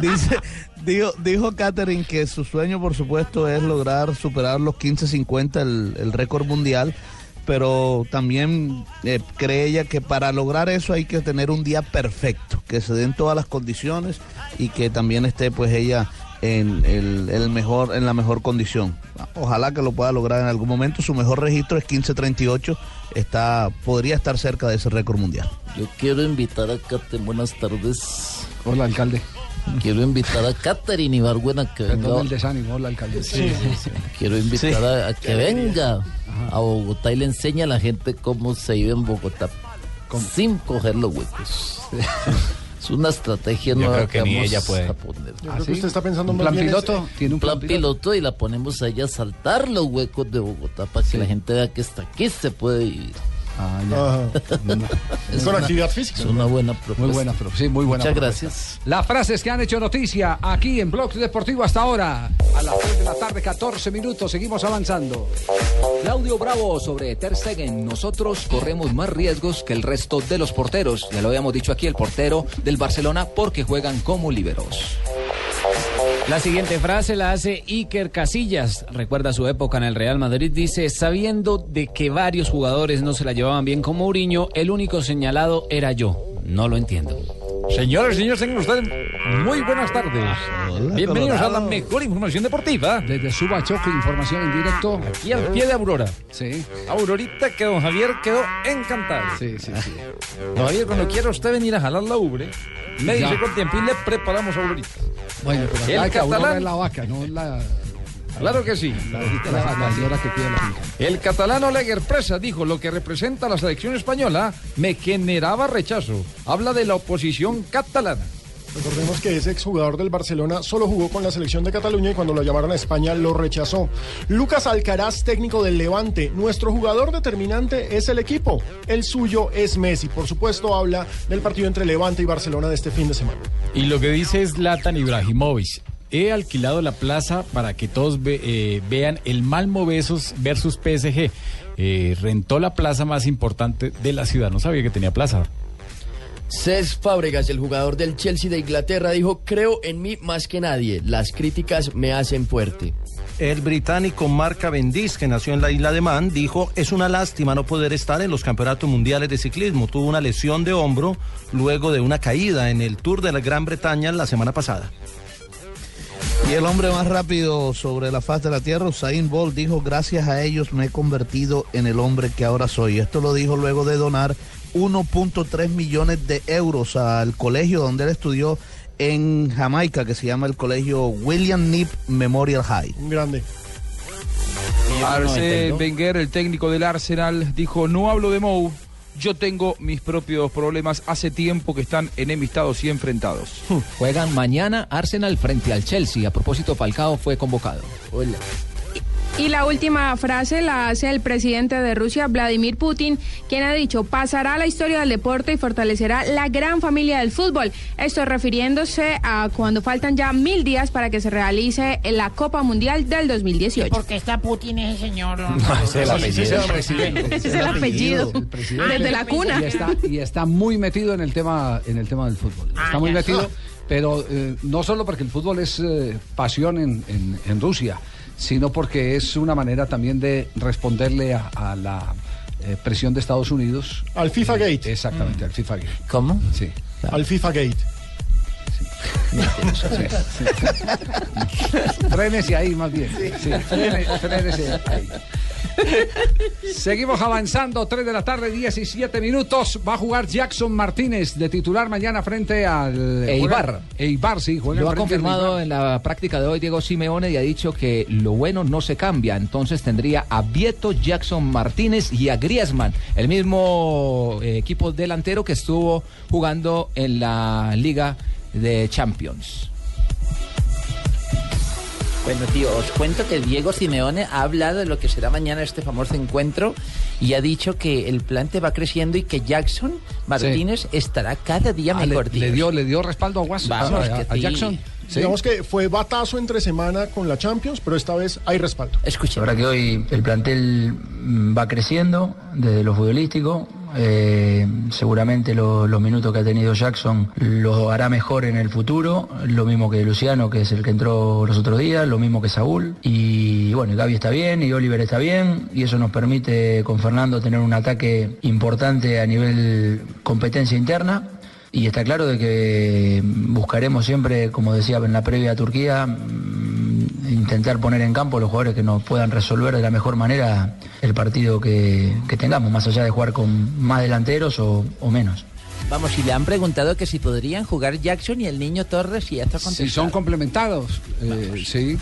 Dice, dijo, dijo Catherine que su sueño, por supuesto, es lograr superar los 15.50, el, el récord mundial, pero también eh, cree ella que para lograr eso hay que tener un día perfecto, que se den todas las condiciones y que también esté pues ella en, el, mejor, en la mejor condición. Ojalá que lo pueda lograr en algún momento. Su mejor registro es 15.38, está, podría estar cerca de ese récord mundial. Yo quiero invitar a Catherine, buenas tardes. Hola, alcalde. Quiero invitar a Catherine Ibargüen a que venga. Perdón el desánimo, hola, alcalde. Quiero invitar Sí. a, a que venga a Bogotá y le enseñe a la gente cómo se vive en Bogotá sin coger los huecos. Es una estrategia Yo nueva creo que ni vamos ella puede. a poner. Yo creo que usted está pensando más bien es- ¿Tiene un plan, piloto? y la ponemos a ella a saltar los huecos de Bogotá para que la gente vea que hasta aquí se puede vivir. Ah, Es con actividad física. Es una buena propuesta. Muy buena, pro- sí, muy buena. Muchas propuesta. gracias. Las frases que han hecho noticia aquí en Blog Deportivo hasta ahora. A las 3 de la tarde, 14 minutos. Seguimos avanzando. Claudio Bravo sobre Ter Stegen. Nosotros corremos más riesgos que el resto de los porteros. Ya lo habíamos dicho aquí, el portero del Barcelona, porque juegan como liberos. La siguiente frase la hace Iker Casillas. Recuerda su época en el Real Madrid. Dice, sabiendo de que varios jugadores no se la llevaban bien con Mourinho, el único señalado era yo. No lo entiendo. Señores y señores, tengan ustedes muy buenas tardes. Bienvenidos a la mejor información deportiva. Desde Subachoque, información en directo. Aquí al pie de Aurora. Sí. Aurorita que don Javier quedó encantado. Sí, sí, sí. Don Javier, cuando quiera usted venir a jalar la ubre, me dice con tiempo y le preparamos Aurorita. Bueno, pero El que Aurora catalán- es la vaca, no la, Claro que sí. la, que. El catalán Oleguer Presa dijo lo que representa a la selección española me generaba rechazo. Habla de la oposición catalana. Recordemos que ese exjugador del Barcelona solo jugó con la selección de Cataluña y cuando lo llamaron a España lo rechazó. Lucas Alcaraz, técnico del Levante. Nuestro jugador determinante es el equipo. El suyo es Messi. Por supuesto, habla del partido entre Levante y Barcelona de este fin de semana. Y lo que dice es Latan Ibrahimovic. He alquilado la plaza para que todos ve- eh, vean el Malmo versus, versus PSG. Eh, rentó la plaza más importante de la ciudad. No sabía que tenía plaza. Cesc Fábregas, el jugador del Chelsea de Inglaterra, dijo, creo en mí más que nadie. Las críticas me hacen fuerte. El británico Mark Cavendish, que nació en la isla de Man, dijo, es una lástima no poder estar en los campeonatos mundiales de ciclismo. Tuvo una lesión de hombro luego de una caída en el Tour de la Gran Bretaña la semana pasada. Y el hombre más rápido sobre la faz de la tierra, Usain Bolt, dijo, gracias a ellos me he convertido en el hombre que ahora soy. Esto lo dijo luego de donar 1.3 millones de euros al colegio donde él estudió en Jamaica, que se llama el colegio William Nip Memorial High. Grande. Arsène Wenger, el técnico del Arsenal, dijo, no hablo de Mou, yo tengo mis propios problemas, hace tiempo que están enemistados y enfrentados. Juegan mañana Arsenal frente al Chelsea. A propósito, Falcao fue convocado. Hola. Y la última frase la hace el presidente de Rusia, Vladimir Putin, quien ha dicho, pasará a la historia del deporte y fortalecerá la gran familia del fútbol. Esto refiriéndose a cuando faltan ya mil días para que se realice la Copa Mundial del 2018. ¿Por qué está Putin ese señor? Ese es el apellido. Ese es el apellido. El. Desde la cuna. Y está, y está muy metido en el tema, en el tema del fútbol. Está muy metido, pero eh, no solo porque el fútbol es eh, pasión en, en- en Rusia, sino porque es una manera también de responderle a, a la eh, presión de Estados Unidos. Al FIFA Gate. Exactamente, al FIFA Gate. ¿Cómo? Sí. Al FIFA Gate. Frénese ahí más bien. Sí, frene- frénese ahí. Seguimos avanzando, 3 de la tarde, 17 minutos. Va a jugar Jackson Martínez de titular mañana frente al Eibar. Eibar, sí, juega Lo ha confirmado en la práctica de hoy Diego Simeone y ha dicho que lo bueno no se cambia. Entonces tendría a Vieto, Jackson Martínez y a Griezmann, el mismo eh, equipo delantero que estuvo jugando en la Liga de Champions. Bueno, tío, os cuento que Diego Simeone ha hablado de lo que será mañana este famoso encuentro y ha dicho que el plante va creciendo y que Jackson Martínez estará cada día Ah, le, mejor, tío. le dio, le dio respaldo a, Was- Vamos, a-. Jackson. Sí. Digamos que fue batazo entre semana con la Champions, pero esta vez hay respaldo. Escucha. La verdad que hoy el plantel mm, va creciendo desde lo futbolístico. Eh, seguramente lo- los minutos que ha tenido Jackson lo hará mejor en el futuro. Lo mismo que Luciano, que es el que entró los otros días. Lo mismo que Saúl. Y bueno, Gaby está bien y Oliver está bien. Y eso nos permite con Fernando tener un ataque importante a nivel competencia interna. Y está claro de que buscaremos siempre, como decía en la previa a Turquía, mm, intentar poner en campo los jugadores que nos puedan resolver de la mejor manera el partido que, que tengamos, más allá de jugar con más delanteros o, o menos. Vamos, y le han preguntado que si podrían jugar Jackson y el niño Torres y ya está contestado. Si son complementados, eh, sí,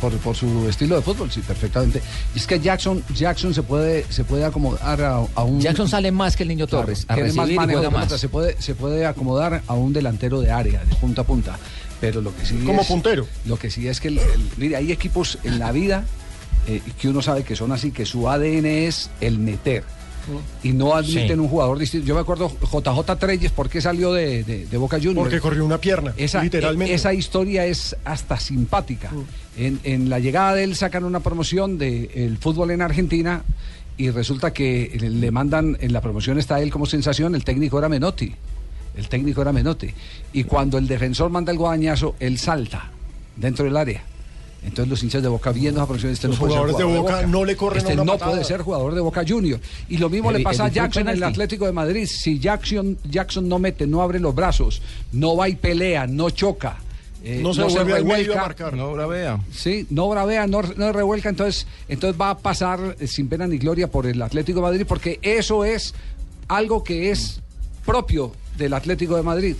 por, por su estilo de fútbol, sí, perfectamente. Y es que Jackson, Jackson se puede, se puede acomodar a, a un. Jackson sale más que el niño Torres, a tiene más y más. Se puede, se puede acomodar a un delantero de área, de punta a punta. Pero lo que sí Como es- puntero. Lo que sí es que, el- el- mire, hay equipos en la vida eh, que uno sabe que son así, que su ADN es el meter. Y no admiten Sí. un jugador distinto. Yo me acuerdo JJ Treyes, ¿por qué salió de, de- de Boca Juniors? Porque corrió una pierna, Esa, literalmente. esa historia es hasta simpática. En, en la llegada de él sacan una promoción del fútbol en Argentina y resulta que le- le mandan, en la promoción está él como sensación, el técnico era Menotti. El técnico era Menotti. Y cuando el defensor manda el guadañazo, él salta dentro del área. Entonces los hinchas de Boca viendo esa promoción, este Los no puede ser jugadores de jugador Boca no le corren Este a una no patada. puede ser jugador de Boca Junior. Y lo mismo le pasa a Jackson en el. Atlético de Madrid. Si Jackson, Jackson no mete, no abre los brazos, no va y pelea, no choca. eh, No se vuelve al medio a marcar. No bravea. Sí, no bravea, no, no revuelca, entonces, entonces va a pasar eh, sin pena ni gloria por el Atlético de Madrid, porque eso es algo que es propio del Atlético de Madrid.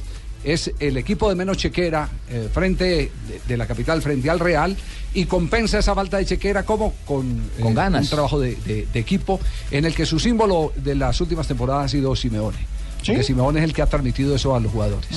Es el equipo de menos chequera eh, frente de, de la capital, frente al Real, y compensa esa falta de chequera como con, eh, Con ganas. un trabajo de, de- de equipo en el que su símbolo de las últimas temporadas ha sido Simeone. Porque Simeone es el que ha transmitido eso a los jugadores.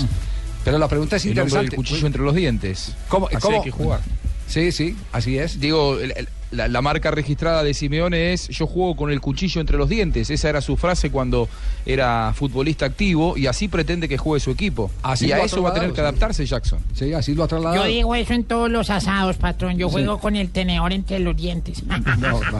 Pero la pregunta es El interesante. del cuchillo entre los dientes. ¿Cómo, Así cómo? hay que jugar. Sí, sí, así es. Digo, el- el- la, la marca registrada de Simeone es yo juego con el cuchillo entre los dientes. Esa era su frase cuando era futbolista activo y así pretende que juegue su equipo. Así y a eso va a tener que sí. adaptarse Jackson. Sí, así lo ha Yo trasladado. digo eso en todos los asados, patrón. Yo Sí. juego con el tenedor entre los dientes. No, no.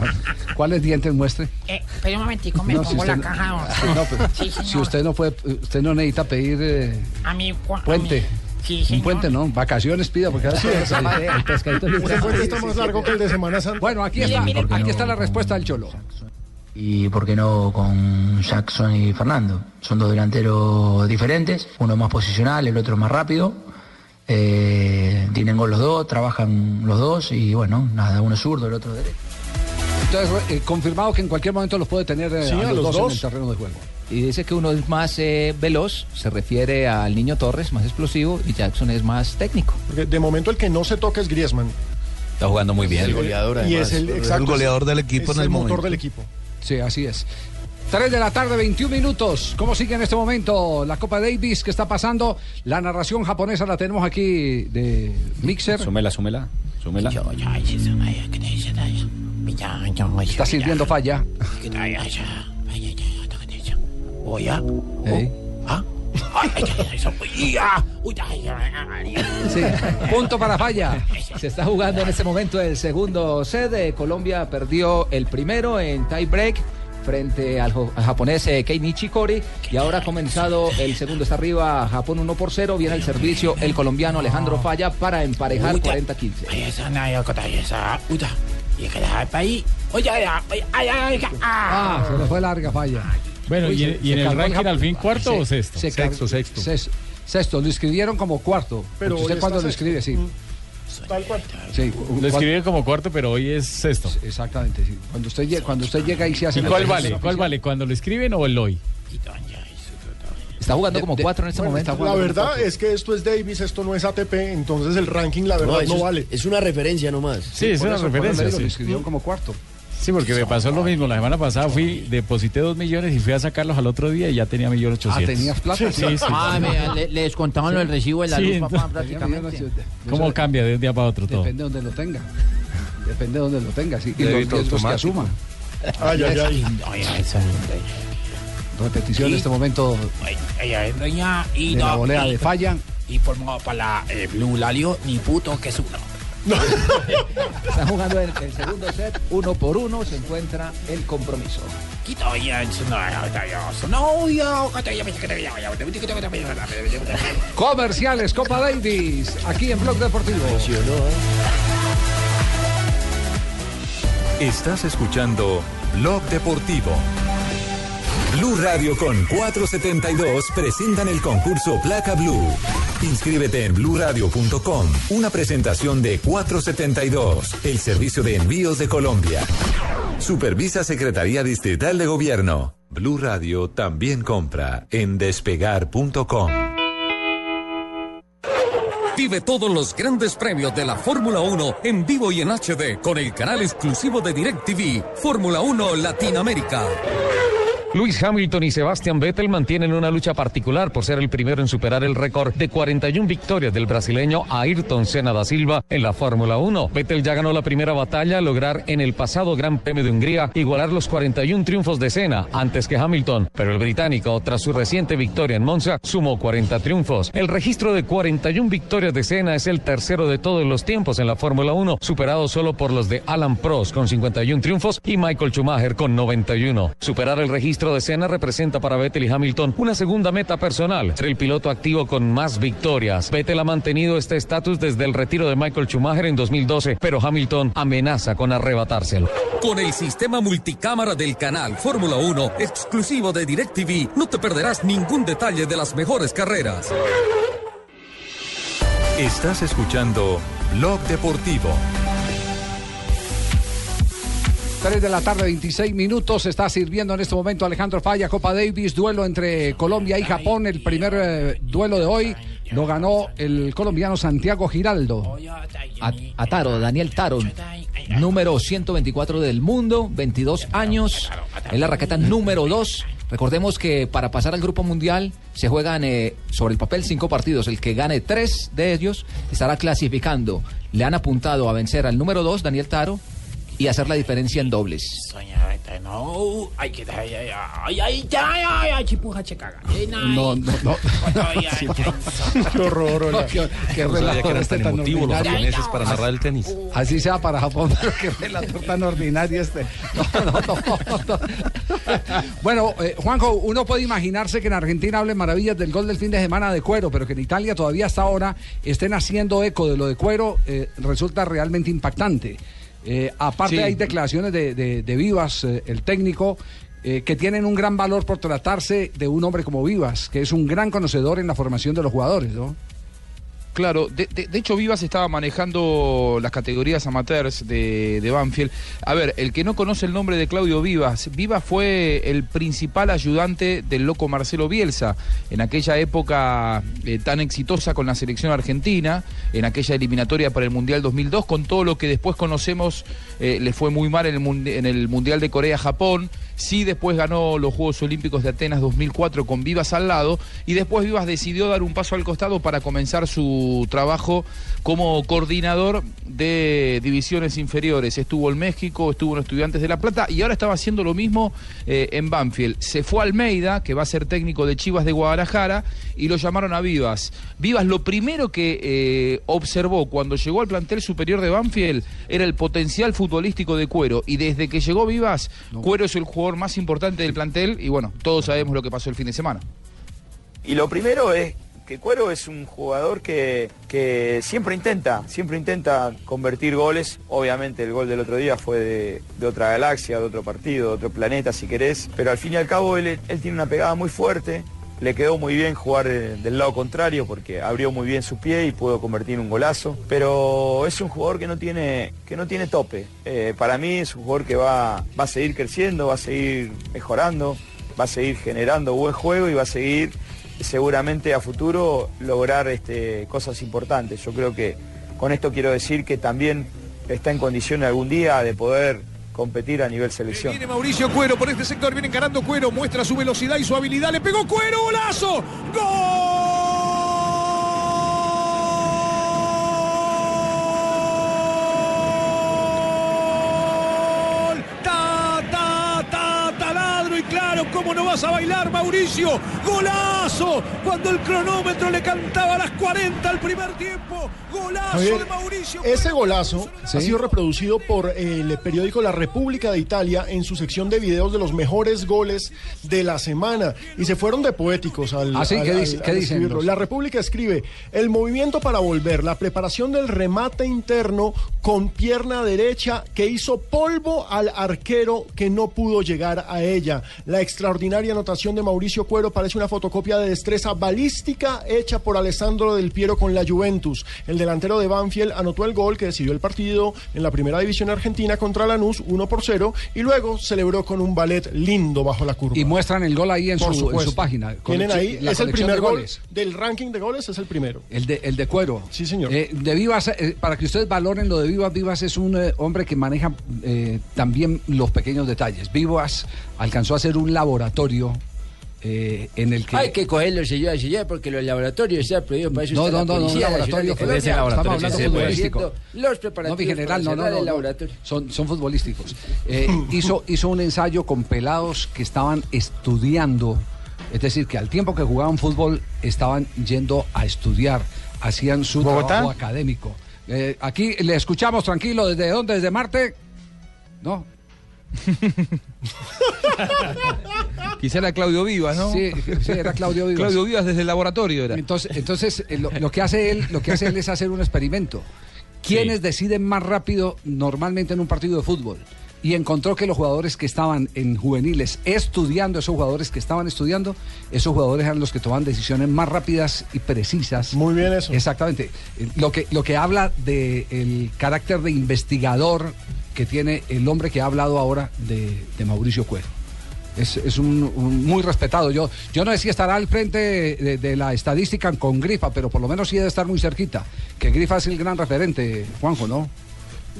¿Cuáles dientes muestre? Eh, espera un momentico, me No, si pongo usted la no- caja. No, pero Sí, señor. si usted no puede, usted no necesita pedir eh, A mi cua- a puente. Sí, Un señor. puente, no, vacaciones pida porque ahora Sí, puede ese- salir. el pescadito Ese puente está más largo que el de Semana Santa. Bueno, aquí está, aquí no- está la respuesta del Cholo. Y por qué no con Jackson y Fernando. Son dos delanteros diferentes, uno más posicional, el otro más rápido. Eh, tienen gol los dos, trabajan los dos y bueno, nada, uno es zurdo, el otro derecho. Entonces, eh, confirmado que en cualquier momento los puede tener eh, Sí, a a los, los dos, en dos. el terreno de juego. Y dice que uno es más eh, veloz, se refiere al niño Torres, más explosivo, y Jackson es más técnico. Porque de momento el que no se toca es Griezmann. Está jugando muy bien. El goleador, Y es el- además. exacto, el goleador del equipo es en el, el motor momento. del equipo. Sí, así es. 3 de la tarde, 21 minutos. ¿Cómo sigue en este momento la Copa Davis que está pasando? La narración japonesa la tenemos aquí de Mixer. Súmela, súmela, súmela. Está sirviendo falla. Ey. Sí, punto para falla. Se está jugando en este momento el segundo set. Eh, Colombia perdió el primero en tie break frente al, al japonés eh, Kei Nishikori y ahora ha comenzado el segundo. Está arriba Japón 1 por 0 viene el servicio el colombiano Alejandro Falla para emparejar 40-15 Ah, se le fue larga falla. Bueno, Uy, ¿y, se- en- y se en el ranking al fin cuarto se- o sexto? se cargó- ses- Sexto, lo escribieron como cuarto. Pero usted está lo sexto. escribe, sí. Tal cual. Sí, Lo escribieron como cuarto, pero hoy es sexto. Exactamente, sí. Cuando usted, llega, cuando usted llega y se hace... ¿Y cuál vale? ¿Cuál vale? ¿Cuando lo escriben o el hoy? Está jugando como de- cuatro en este Bueno, momento. La verdad es que esto es Davis, esto no es ATP, entonces el ranking la verdad no, es- vale. Es una referencia nomás. Sí, es por una eso, referencia. sí. lo escribieron como cuarto. Sí, porque me pasó lo mismo. La semana pasada fui, deposité dos millones y fui a sacarlos al otro día y ya tenía millón ochocientos. Ah, ¿tenías plata? Sí, sí. sí. Ah, mira, le, le descontaban el recibo de la Sí, luz, papá, prácticamente. ¿Cómo cambia de un día para otro todo? Depende de donde lo tenga. Depende de donde lo tenga, sí. Y los riesgos que asuma. Ay, ay, ay. Repetición en este momento de la volea y- de falla. Y formado para la eh, Blue Lalio, ni puto que es uno. Están jugando en el segundo set, uno por uno, se encuentra el compromiso. Quito ya, no, no, yo, Comerciales, Copa Davis, aquí en Blog Deportivo. Estás escuchando Blog Deportivo. Blue Radio con 472 presentan el concurso Placa Blue. Inscríbete en bluradio.com. Una presentación de 472, el servicio de envíos de Colombia. Supervisa Secretaría Distrital de Gobierno. Blue Radio también compra en despegar.com. Vive todos los grandes premios de la Fórmula 1 en vivo y en HD con el canal exclusivo de DirecTV, Fórmula 1 Latinoamérica. Luis Hamilton y Sebastian Vettel mantienen una lucha particular por ser el primero en superar el récord de 41 victorias del brasileño Ayrton Senna da Silva en la Fórmula 1. Vettel ya ganó la primera batalla al lograr en el pasado Gran Premio de Hungría igualar los 41 triunfos de Senna antes que Hamilton, pero el británico, tras su reciente victoria en Monza, sumó 40 triunfos. El registro de 41 victorias de Senna es el tercero de todos los tiempos en la Fórmula 1, superado solo por los de Alan Prost con 51 triunfos y Michael Schumacher con 91. Superar el registro de Senna representa para Vettel y Hamilton una segunda meta personal, ser el piloto activo con más victorias. Vettel ha mantenido este estatus desde el retiro de Michael Schumacher en 2012, pero Hamilton amenaza con arrebatárselo. Con el sistema multicámara del canal Fórmula 1, exclusivo de DirecTV, no te perderás ningún detalle de las mejores carreras. Estás escuchando Blog Deportivo. 3 de la tarde, 26 minutos. Está sirviendo en este momento Alejandro Falla, Copa Davis, duelo entre Colombia y Japón. El primer eh, duelo de hoy lo ganó el colombiano Santiago Giraldo. A, Taro, Daniel Taro, número 124 del mundo, 22 años, es la raqueta número 2. Recordemos que para pasar al Grupo Mundial se juegan eh, sobre el papel cinco partidos. El que gane tres de ellos estará clasificando. Le han apuntado a vencer al número 2, Daniel Taro, y hacer la diferencia en dobles. No, ay, que ay, ay, ay, ay, ay, ay, ay, chipuja, caga. No, no, no. Qué horror, hola. qué, relator que eran este tan emotivos los japoneses para narrar el tenis. Así sea para Japón, pero qué relator tan ordinario este. No, no, no, no. Bueno, eh, Juanjo, uno puede imaginarse que en Argentina hablen maravillas del gol del fin de semana de cuero, pero que en Italia todavía hasta ahora estén haciendo eco de lo de cuero, eh, resulta realmente impactante. Eh, aparte Sí. hay declaraciones de, de- de Vivas, eh, el técnico, eh, que tienen un gran valor por tratarse de un hombre como Vivas, que es un gran conocedor en la formación de los jugadores, ¿no? Claro, de, hecho Vivas estaba manejando las categorías amateurs de, Banfield. A ver, el que no conoce el nombre de Claudio Vivas, Vivas fue el principal ayudante del loco Marcelo Bielsa en aquella época eh, tan exitosa con la selección argentina, en aquella eliminatoria para el Mundial 2002, con todo lo que después conocemos, eh, le fue muy mal en el, mundi- en el Mundial de Corea-Japón. Sí, después ganó los Juegos Olímpicos de Atenas 2004 con Vivas al lado y después Vivas decidió dar un paso al costado para comenzar su trabajo como coordinador de divisiones inferiores. Estuvo en México, estuvo en Estudiantes de La Plata y ahora estaba haciendo lo mismo eh, en Banfield. Se fue a Almeida, que va a ser técnico de Chivas de Guadalajara, y lo llamaron a Vivas. Vivas lo primero que eh, observó cuando llegó al plantel superior de Banfield era el potencial futbolístico de Cuero. Y desde que llegó Vivas, Cuero es el jugador más importante del plantel y bueno, todos sabemos lo que pasó el fin de semana. Y lo primero es que Cuero es un jugador que, que siempre intenta, siempre intenta convertir goles. Obviamente el gol del otro día fue de, otra galaxia, de otro partido, de otro planeta si querés. Pero al fin y al cabo él, él tiene una pegada muy fuerte. Le quedó muy bien jugar eh, del lado contrario porque abrió muy bien su pie y pudo convertir un golazo. Pero es un jugador que no tiene, que no tiene tope. Eh, para mí es un jugador que va, va a seguir creciendo, va a seguir mejorando, va a seguir generando buen juego y va a seguir seguramente a futuro lograr este, cosas importantes. Yo creo que con esto quiero decir que también está en condiciones algún día de poder competir a nivel selección. Viene Mauricio Cuero por este sector, viene encarando Cuero, muestra su velocidad y su habilidad, le pegó Cuero, golazo, gol, vas a bailar Mauricio? Golazo, cuando el cronómetro le cantaba a las 40 al primer tiempo, golazo Javier, de Mauricio. ese golazo Sí. ha sido reproducido por el periódico La República de Italia en su sección de videos de los mejores goles de la semana. Y se fueron de poéticos al, Ah, sí, al- ¿qué al- dice- al qué dicen los- La República escribe, el movimiento para volver, la preparación del remate interno con pierna derecha que hizo polvo al arquero que no pudo llegar a ella. La extraordinaria anotación de Mauricio Cuero parece una fotocopia de destreza balística hecha por Alessandro Del Piero con la Juventus. El delantero de Banfield anotó el gol que decidió el partido en la primera división argentina contra Lanús 1 por 0 y luego celebró con un ballet lindo bajo la curva. Y muestran el gol ahí en, su, en supuesto. su página. Tienen ahí, la es el primer de gol del ranking de goles, es el primero. El de, el de cuero. Sí, señor. Eh, de Vivas, eh, para que ustedes valoren lo de Vivas, Vivas es un eh, hombre que maneja también los pequeños detalles. Vivas alcanzó a ser un laboratorio eh, en el que... Hay que cogerlo señor señor porque los laboratorios se han prohibido para eso No, no, no, no, laboratorio, laboratorio, Estamos hablando haciendo Los preparativos No, mi general, no, para no. Son, son futbolísticos. Eh, hizo, hizo un ensayo con pelados que estaban estudiando, es decir, que al tiempo que jugaban fútbol estaban yendo a estudiar, hacían su ¿Bogotá? trabajo académico. Eh, aquí le escuchamos tranquilo, ¿desde dónde? ¿Desde Marte? No. Quizá era Claudio Vivas, ¿no? Sí, sí, era Claudio Vivas. Claudio Vivas desde el laboratorio era. Entonces, entonces eh, lo, lo que hace él, lo que hace él es hacer un experimento. ¿Quiénes deciden más rápido normalmente en un partido de fútbol? Y encontró que los jugadores que estaban en juveniles estudiando, esos jugadores que estaban estudiando, esos jugadores eran los que toman decisiones más rápidas y precisas. Muy bien eso. Exactamente. Eh, Lo que, lo que habla del carácter de investigador que tiene el hombre que ha hablado ahora de, de Mauricio Cuero. Es, es un, un muy respetado. Yo, yo no sé si estará al frente de, de la estadística con Grifa, pero por lo menos sí debe estar muy cerquita. Que Grifa es el gran referente, Juanjo, ¿no?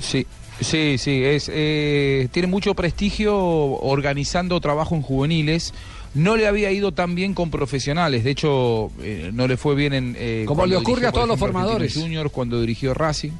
Sí, sí, sí. Es, eh, tiene mucho prestigio organizando trabajo en juveniles. No le había ido tan bien con profesionales. De hecho, eh, no le fue bien en. eh, Como le ocurre dirigió, a todos los formadores. Juniors, cuando dirigió Racing.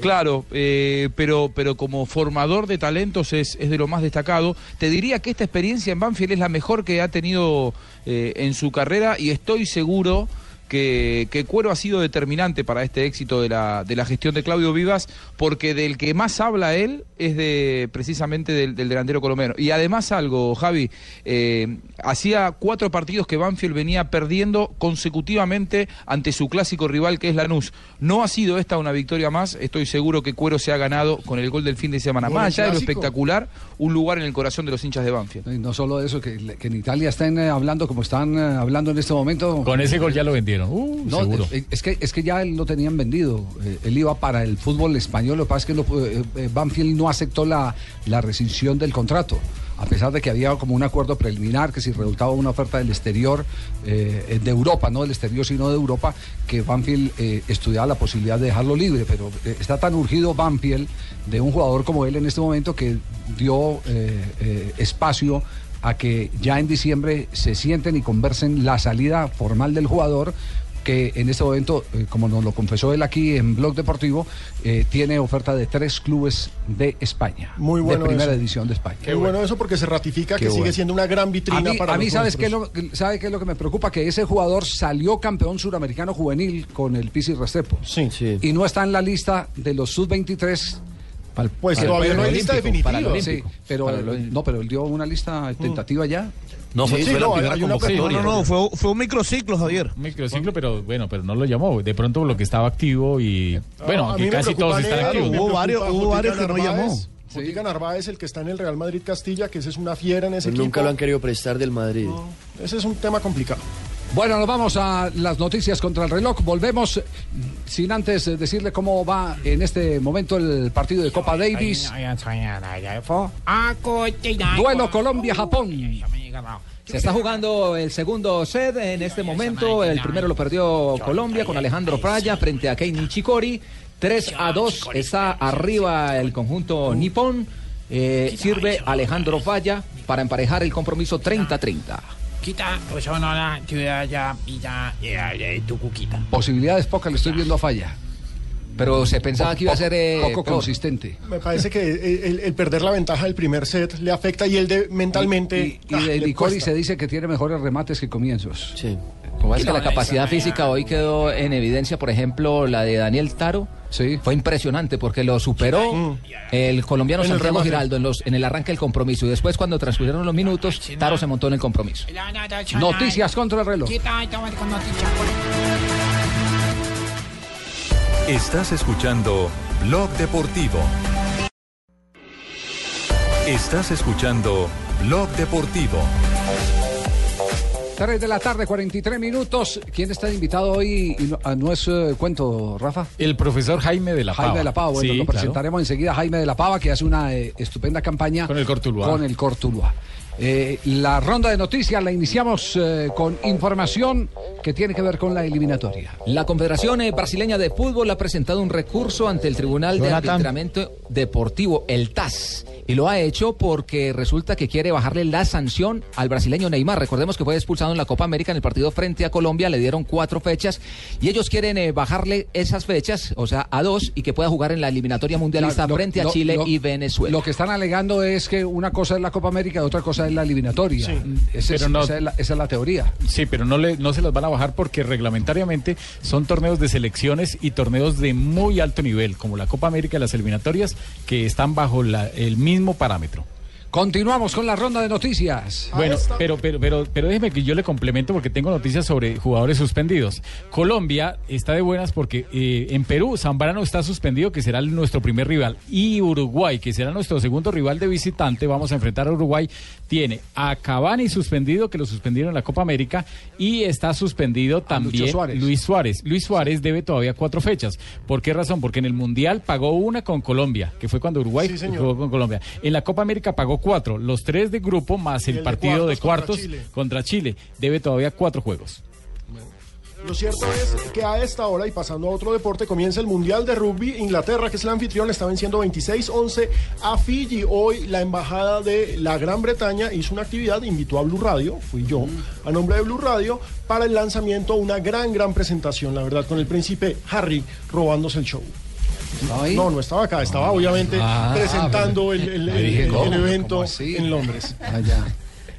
Claro, eh, pero, pero como formador de talentos es, es de lo más destacado. Te diría que esta experiencia en Banfield es la mejor que ha tenido eh, en su carrera y estoy seguro que, que Cuero ha sido determinante para este éxito de la, de la gestión de Claudio Vivas, porque del que más habla él es de precisamente del, del delantero colombiano. Y además algo, Javi, eh, hacía cuatro partidos que Banfield venía perdiendo consecutivamente ante su clásico rival que es Lanús. No ha sido esta una victoria más, estoy seguro que Cuero se ha ganado con el gol del fin de semana. Más allá de lo espectacular, un lugar en el corazón de los hinchas de Banfield. Y no solo eso, que, que en Italia están eh, hablando como están eh, hablando en este momento. Con ese gol ya lo vendieron. Uh, No, seguro. eh, Es que, es que ya él lo tenían vendido. Eh, él iba para el fútbol español. Lo que pasa es que lo- eh, Banfield no aceptó la, la rescisión del contrato. A pesar de que había como un acuerdo preliminar, que si resultaba una oferta del exterior, eh, de Europa, no del exterior, sino de Europa, que Banfield eh, estudiaba la posibilidad de dejarlo libre. Pero eh, está tan urgido Banfield de un jugador como él en este momento que dio espacio a que ya en diciembre se sienten y conversen la salida formal del jugador que en este momento, eh, como nos lo confesó él aquí en Blog Deportivo, eh, tiene oferta de tres clubes de España. Muy bueno De primera eso. edición de España. Muy bueno eso porque se ratifica Qué que bueno. sigue siendo una gran vitrina A mí, para a mí los ¿sabes, qué es nuestros. lo, ¿sabe qué es lo que me preocupa? Que ese jugador salió campeón suramericano juvenil con el Pisi Restrepo. Sí. Y no está en la lista de los sub-23. Pues todavía no hay lista definitiva. Sí, pero, no, pero él dio una lista tentativa ya. No, fue- fue la primera convocatoria. No, no, fue, fue un microciclo, Javier. Un microciclo, pero bueno, pero no lo llamó. De pronto lo que estaba activo y bueno, me casi todos están ellos, activos. Hubo varios- hubo varios que no llamó. Jotica Narváez, el que está en el Real Madrid Castilla, que ese es una fiera en ese Pues equipo. nunca lo han querido prestar del Madrid. Ese es un tema complicado. Bueno, nos vamos a las noticias contra el reloj. Volvemos sin antes eh, decirle cómo va en este momento el partido de Copa Davis. Duelo Colombia-Japón. Se está jugando el segundo set en este momento. El primero lo perdió Colombia con Alejandro Praya frente a Kei Nishikori. 3 a 2 está arriba el conjunto nipón. Eh, sirve Alejandro Falla para emparejar el compromiso 30-30. Quita, pues no la ciudad ya, ya, ya, ya, tu cuquita. Posibilidades pocas le estoy viendo a falla. Pero se pensaba que iba a ser eh, poco consistente. Me parece que el, el perder la ventaja del primer set le afecta y él de, mentalmente. Y ah, de le Nicoli cuesta. se dice que tiene mejores remates que comienzos. Sí. Como es que la capacidad física hoy quedó en evidencia, por ejemplo, la de Daniel Taro. Fue impresionante porque lo superó el colombiano En Santiago. Giraldo en, los, en el arranque del compromiso. Y después, cuando transcurrieron los minutos, Taro se montó en el compromiso. Noticias contra el reloj. Estás escuchando Blog Deportivo. Estás escuchando Blog Deportivo. 3 de la tarde, 43 minutos. ¿Quién está invitado hoy? Y no, ah, eh, cuento, Rafa. El profesor Jaime de la Pava. Jaime de la Pava, bueno, Sí, lo claro. presentaremos enseguida. Jaime de la Pava, que hace una eh, estupenda campaña Con el Cortuluá. Con el Cortuluá. Eh, la ronda de noticias la iniciamos eh, con información que tiene que ver con la eliminatoria. La Confederación eh, Brasileña de Fútbol ha presentado un recurso ante el Tribunal de Jonathan. Arbitramiento Deportivo, el TAS. Y lo ha hecho porque resulta que quiere bajarle la sanción al brasileño Neymar. Recordemos que fue expulsado en la Copa América en el partido frente a Colombia, le dieron cuatro fechas y ellos quieren eh, bajarle esas fechas, o sea, a dos y que pueda jugar en la eliminatoria mundialista Claro, lo- frente a Chile lo- y Venezuela. Lo que están alegando es que una cosa es la Copa América y otra cosa es la eliminatoria. Ese es- Pero no- esa, es la, esa es la teoría. Sí, pero no, le, no se las van a bajar porque reglamentariamente son torneos de selecciones y torneos de muy alto nivel, como la Copa América y las eliminatorias, que están bajo la- el mismo parámetro. Continuamos con la ronda de noticias. Bueno, pero, pero, pero, pero déjeme que yo le complemento porque tengo noticias sobre jugadores suspendidos. Colombia está de buenas porque eh, en Perú Zambrano está suspendido, que será nuestro primer rival, y Uruguay, que será nuestro segundo rival de visitante, vamos a enfrentar a Uruguay, tiene a Cavani suspendido, que lo suspendieron en la Copa América, y está suspendido también Suárez. Luis Suárez. Luis Suárez debe todavía cuatro fechas. ¿Por qué razón? Porque en el Mundial pagó una con Colombia, que fue cuando Uruguay Sí, jugó con Colombia. En la Copa América pagó cuatro, los tres de grupo más el, partido de cuartos cuartos contra Chile. contra Chile. Debe todavía cuatro juegos. Lo cierto es que a esta hora, y pasando a otro deporte, comienza el Mundial de Rugby. Inglaterra, que es el anfitrión, está venciendo 26-11 a Fiji. Hoy la Embajada de la Gran Bretaña hizo una actividad, invitó a Blue Radio, fui yo, a nombre de Blue Radio, para el lanzamiento, una gran, gran presentación, la verdad, con el príncipe Harry robándose el show. No, no estaba acá, estaba obviamente Ah, presentando pero- el, el- Ahí dije, el- ¿cómo? el ¿Cómo evento en Londres.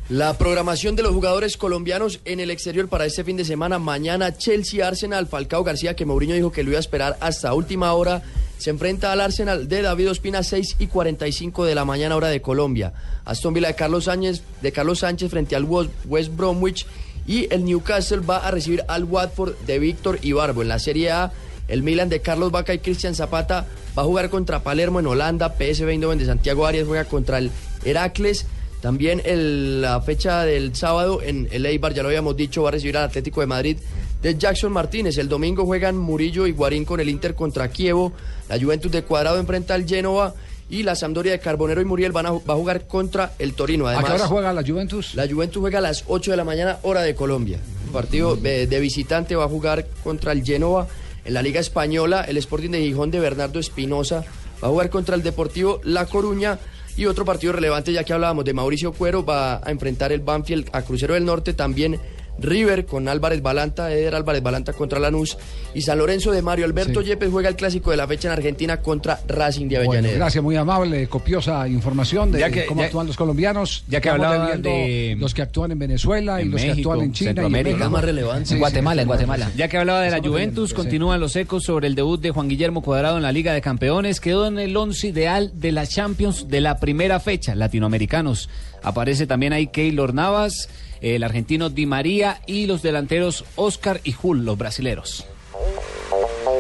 La programación de los jugadores colombianos en el exterior para este fin de semana, mañana Chelsea Arsenal, Falcao García, que Mourinho dijo que lo iba a esperar hasta última hora, se enfrenta al Arsenal de David Ospina 6 y 45 de la mañana hora de Colombia. Aston Villa de Carlos Sánchez, de Carlos Sánchez frente al West West Bromwich y el Newcastle va a recibir al Watford de Víctor Ibarbo. En la Serie A, el Milan de Carlos Vaca y Cristian Zapata va a jugar contra Palermo en Holanda, PSV Eindhoven de Santiago Arias juega contra el Heracles. También el- la fecha del sábado en el Eibar, ya lo habíamos dicho, va a recibir al Atlético de Madrid de Jackson Martínez. El domingo juegan Murillo y Guarín con el Inter contra Kievo. La Juventus de Cuadrado enfrenta al Génova. Y la Sampdoria de Carbonero y Muriel van a, va a jugar contra el Torino. ¿A Además, qué hora juega la Juventus? La Juventus juega a las 8 de la mañana, hora de Colombia. El partido de, de visitante va a jugar contra el Génova. En la Liga Española, el Sporting de Gijón de Bernardo Espinosa va a jugar contra el Deportivo La Coruña. Y otro partido relevante, ya que hablábamos de Mauricio Cuero, va a enfrentar el Banfield a Crucero del Norte. También River con Álvarez Balanta, Eder Álvarez Balanta contra Lanús. Y San Lorenzo de Mario Alberto Yepes juega el clásico de la fecha en Argentina contra Racing de Bueno, Avellaneda. gracias, muy amable, copiosa información de Ya que- cómo ya- actúan los colombianos. ya que Estamos hablaba viendo de- los que actúan en Venezuela y los que actúan en China y en. México. En Sí, sí, Guatemala, sí, en Guatemala. sí. Ya que hablaba de la Estamos Juventus, continúan los ecos sobre el debut de Juan Guillermo Cuadrado en la Liga de Campeones. Quedó en el once ideal de la Champions de la primera fecha, latinoamericanos. Aparece también ahí Keylor Navas, el argentino Di María y los delanteros Oscar y Jul, los brasileros.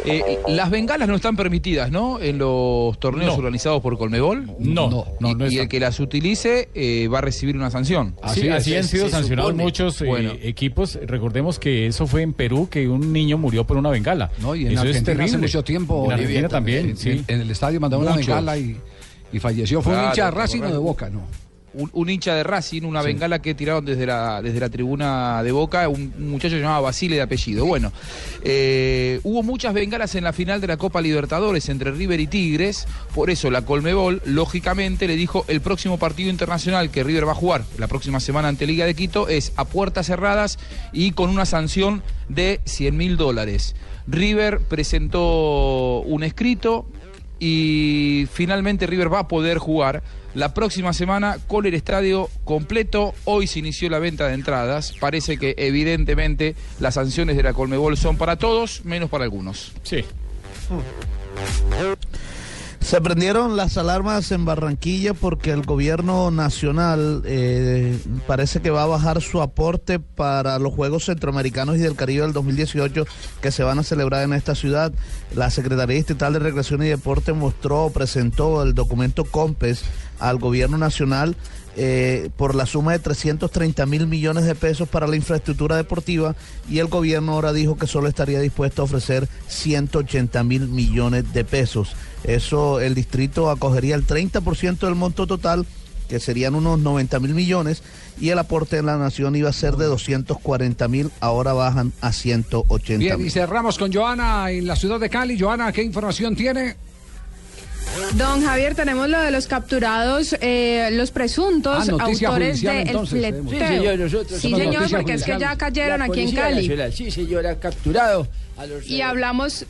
Eh, las bengalas no están permitidas, ¿no? En los torneos No. organizados por Colmebol. No, no, no, y, no y el que las utilice eh, va a recibir una sanción. Sí, así han sido sancionados muchos eh, Bueno. equipos. Recordemos que eso fue en Perú, que un niño murió por una bengala. No, y en eso es Argentina hace mucho tiempo. En Argentina también, en, sí. en el estadio mandaron una bengala y, y falleció. Fue un hincha de ¿te Racing o de? Boca, ¿no? Un, un hincha de Racing, una Sí. bengala que tiraron desde la, desde la tribuna de Boca, un, un muchacho llamado Basile de apellido. Bueno, eh, hubo muchas bengalas en la final de la Copa Libertadores entre River y Tigres, por eso la Colmebol, lógicamente, le dijo el próximo partido internacional que River va a jugar la próxima semana ante Liga de Quito es a puertas cerradas y con una sanción de 100 mil dólares. River presentó un escrito y finalmente River va a poder jugar la próxima semana con el estadio completo. Hoy se inició la venta de entradas. Parece que evidentemente las sanciones de la Colmebol son para todos, menos para algunos. Sí. Se prendieron las alarmas en Barranquilla porque el gobierno nacional eh, parece que va a bajar su aporte para los Juegos Centroamericanos y del Caribe del 2018 que se van a celebrar en esta ciudad. La Secretaría Distrital de Recreación y Deporte mostró, presentó el documento COMPES al gobierno nacional eh, por la suma de 330 mil millones de pesos para la infraestructura deportiva y el gobierno ahora dijo que solo estaría dispuesto a ofrecer 180 mil millones de pesos. Eso el distrito acogería el 30% del monto total, que serían unos 90 mil millones, y el aporte de la nación iba a ser de 240 mil, ahora bajan a 180 Bien, y mil. cerramos con Joana en la ciudad de Cali. Joana, ¿qué información tiene? Don Javier, tenemos lo de los capturados, eh, los presuntos Ah, autores del entonces, fleteo. Sí, señor, nosotros Sí, señor, porque es que ya cayeron La aquí en Cali. Nacional, Sí, señora, capturado a los... Y hablamos,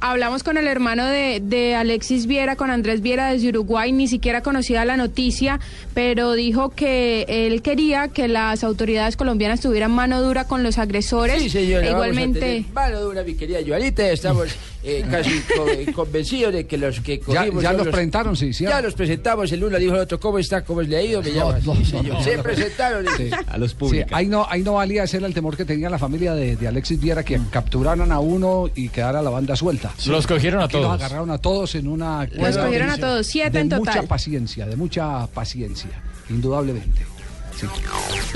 hablamos con el hermano de, de Alexis Viera, con Andrés Viera desde Uruguay, ni siquiera conocía la noticia, pero dijo que él quería que las autoridades colombianas tuvieran mano dura con los agresores. Sí, señora, e vamos a igualmente... tener mano dura, mi querida Joanita, estamos eh, casi co- eh, convencidos de que los que Ya, cogimos ya los presentaron, sí, sí. Ya los presentamos, el uno le dijo al otro, ¿cómo está? ¿Cómo es leído? Me llama No, no, no, Se no. presentaron. Sí. A los Sí, ahí no, ahí no valía, ese era el temor que tenía la familia de, de Alexis Viera, que capturaran a uno y quedara la banda suelta. Los cogieron a Aquí Los todos. agarraron a todos en una... Los cogieron a todos, siete de en mucha total. paciencia, de mucha paciencia, indudablemente. Sí.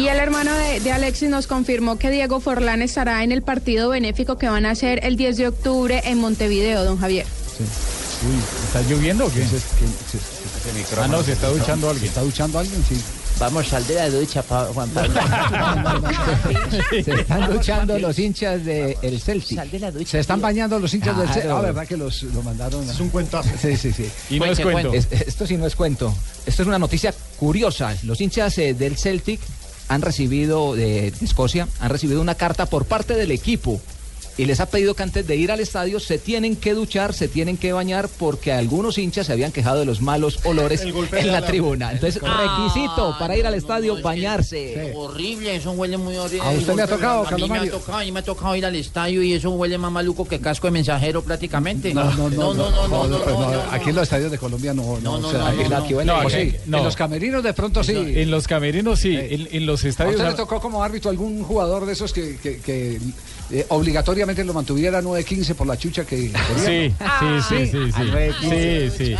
Y el hermano de, de Alexis nos confirmó que Diego Forlán estará en el partido benéfico que van a hacer el 10 de octubre en Montevideo, don Javier. Uy, ¿está lloviendo o qué? Ah, no, se está duchando alguien. ¿Se está duchando alguien? Sí. Vamos, sal de la ducha, pa- Juan Pablo. Se están duchando los hinchas del Celtic. Sal de la ducha. Se están bañando los hinchas del Claro. Celtic. Ah, ¿verdad que los lo mandaron? Es un cuentazo. Sí, sí, sí. Y no es cuento. Es- esto sí no es cuento. Esto es una noticia curiosa. Los hinchas eh, del Celtic han recibido, de, de Escocia, han recibido una carta por parte del equipo y les ha pedido que antes de ir al estadio se tienen que duchar, se tienen que bañar porque algunos hinchas se habían quejado de los malos olores en la la- tribuna. Entonces, requisito para ir al estadio, bañarse. Horrible, eso huele muy horrible. ¿A usted le ha tocado, A mí Carlos me ha tocado, a mí me ha tocado ir al estadio y eso huele más maluco que casco de mensajero prácticamente. No, no, no, no, no, no, no, pues no, no, Aquí en los estadios de Colombia no, no, No, no, no, en no, no. No, pues sí. no. Los camerinos de pronto sí. En los camerinos sí, en, los ¿A estadios... usted le tocó como árbitro algún jugador de esos que, eh, obligatoriamente lo mantuviera 9-15 por la chucha que Sí, quería? sí, sí, sí, sí. Sí, sí.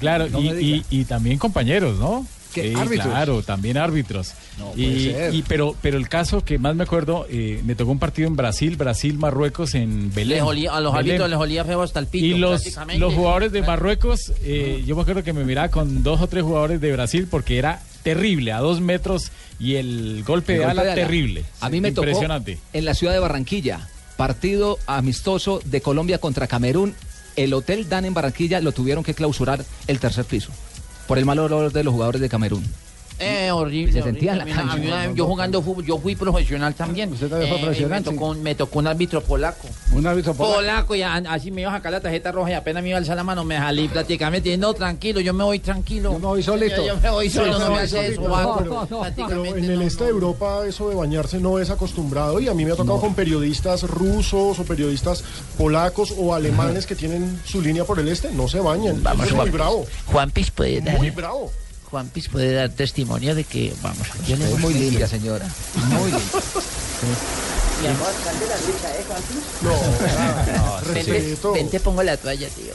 Claro, No y, y, y también compañeros, ¿no? ¿Qué, Sí, árbitros? claro, también árbitros. No puede y, ser. y- pero, pero el caso que más me acuerdo, eh, me tocó un partido en Brasil, Brasil-Marruecos en Belén. Les olía- a los Belén. árbitros les olía feo hasta el pito. Y los, los jugadores de Marruecos, eh, yo me acuerdo que me miraba con dos o tres jugadores de Brasil porque era terrible, a dos metros y el golpe El de golpe ala de ala. terrible. A mí me tocó Impresionante. en la ciudad de Barranquilla, partido amistoso de Colombia contra Camerún. El Hotel Dan en Barranquilla lo tuvieron que clausurar el tercer piso por el mal olor de los jugadores de Camerún. Eh, horrible. Se sentía en la cancha. una yo jugando fútbol, yo fui profesional también. ¿Usted también fue Eh, profesional, Me tocó, un- me tocó un árbitro polaco. Un árbitro polaco. Polaco, y a- así me iba a sacar la tarjeta roja y apenas me iba a alzar la mano, me salí prácticamente. No, tranquilo, yo me voy tranquilo. Yo me voy solito. Yo, yo me voy solo, no me hace eso, pero- en el este de Europa eso de bañarse no es acostumbrado y a mí me ha tocado con periodistas rusos o periodistas polacos o alemanes que tienen su línea por el este, no se bañan. Vamos, es muy Juan. bravo. Juanpis puede dar, Muy bravo. Juanpis puede dar testimonio de que, vamos, yo es muy limpia, señora. Muy limpia. Mi amor, sal de la ducha, ¿eh, Juanpis? No, Vente, respeto. vente, pongo la toalla, tío.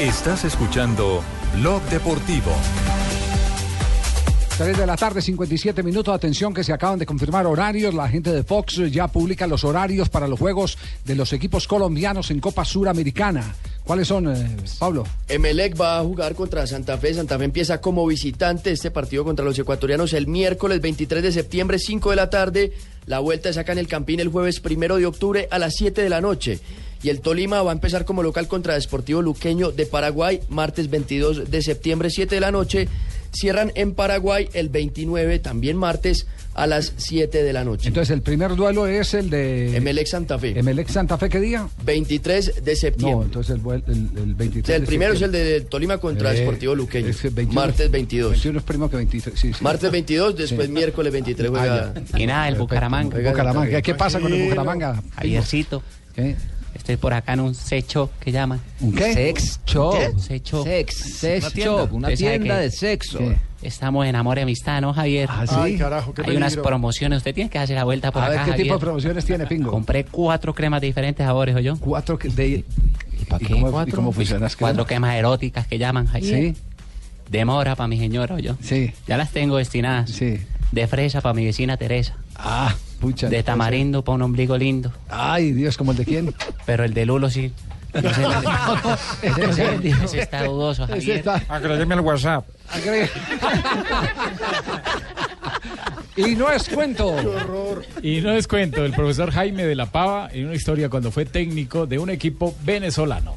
Estás escuchando Blog Deportivo. 3 de la tarde, 57 minutos. Atención que se acaban de confirmar horarios. La gente de Fox ya publica los horarios para los juegos de los equipos colombianos en Copa Suramericana. ¿Cuáles son, eh, Pablo? Emelec va a jugar contra Santa Fe. Santa Fe empieza como visitante este partido contra los ecuatorianos el miércoles 23 de septiembre, 5 de la tarde. La vuelta es acá en el Campín el jueves 1 de octubre a las 7 de la noche. Y el Tolima va a empezar como local contra Deportivo Luqueño de Paraguay, martes 22 de septiembre, 7 de la noche. Cierran en Paraguay el 29, también martes, a las 7 de la noche. Entonces, el primer duelo es el de. Emelec Santa Fe. Emelec Santa Fe, ¿qué día? 23 de septiembre. No, entonces el, el, el 23. el de primero es el septiembre. de Tolima contra Eh, Deportivo Luqueño. es el 21. martes 22. 21 es primo que 23. Sí, sí. Martes 22, después Sí. miércoles 23 juega. Ah, ya. Y nada, el Bucaramanga. Juega Bucaramanga. ¿Qué pasa con el Bucaramanga? Javiercito. ¿Qué? Estoy por acá en un sex shop que llaman. ¿Un qué? Sex shop. ¿Un sex shop? Sex, sex Una tienda. shop, una de sexo. Estamos en amor y amistad, ¿no, Javier? Ah, sí. Ay, carajo, qué Hay unas promociones. Usted tiene que hacer la vuelta por A ver, acá, ¿qué tipo de promociones tiene, Pingo? Compré cuatro cremas de diferentes sabores, ¿oyó? Cuatro que- de... ¿Y para ¿Y qué cómo- y cuatro? cómo funcionan las Cuatro cremas? eróticas que llaman, Javier. Sí, Demora para mi señora, ¿oyó? sí, Ya las tengo destinadas. sí. De fresa para mi vecina Teresa. Ah, pucha. De tamarindo para un ombligo lindo. Ay, Dios, ¿como el de quién? Pero el de Lulo sí. Ese, ese- ese- ese está dudoso, Ese Javier. está... Agrégueme al WhatsApp. Agregue- y no es cuento. Y no les cuento, el profesor Jaime de la Pava en una historia cuando fue técnico de un equipo venezolano.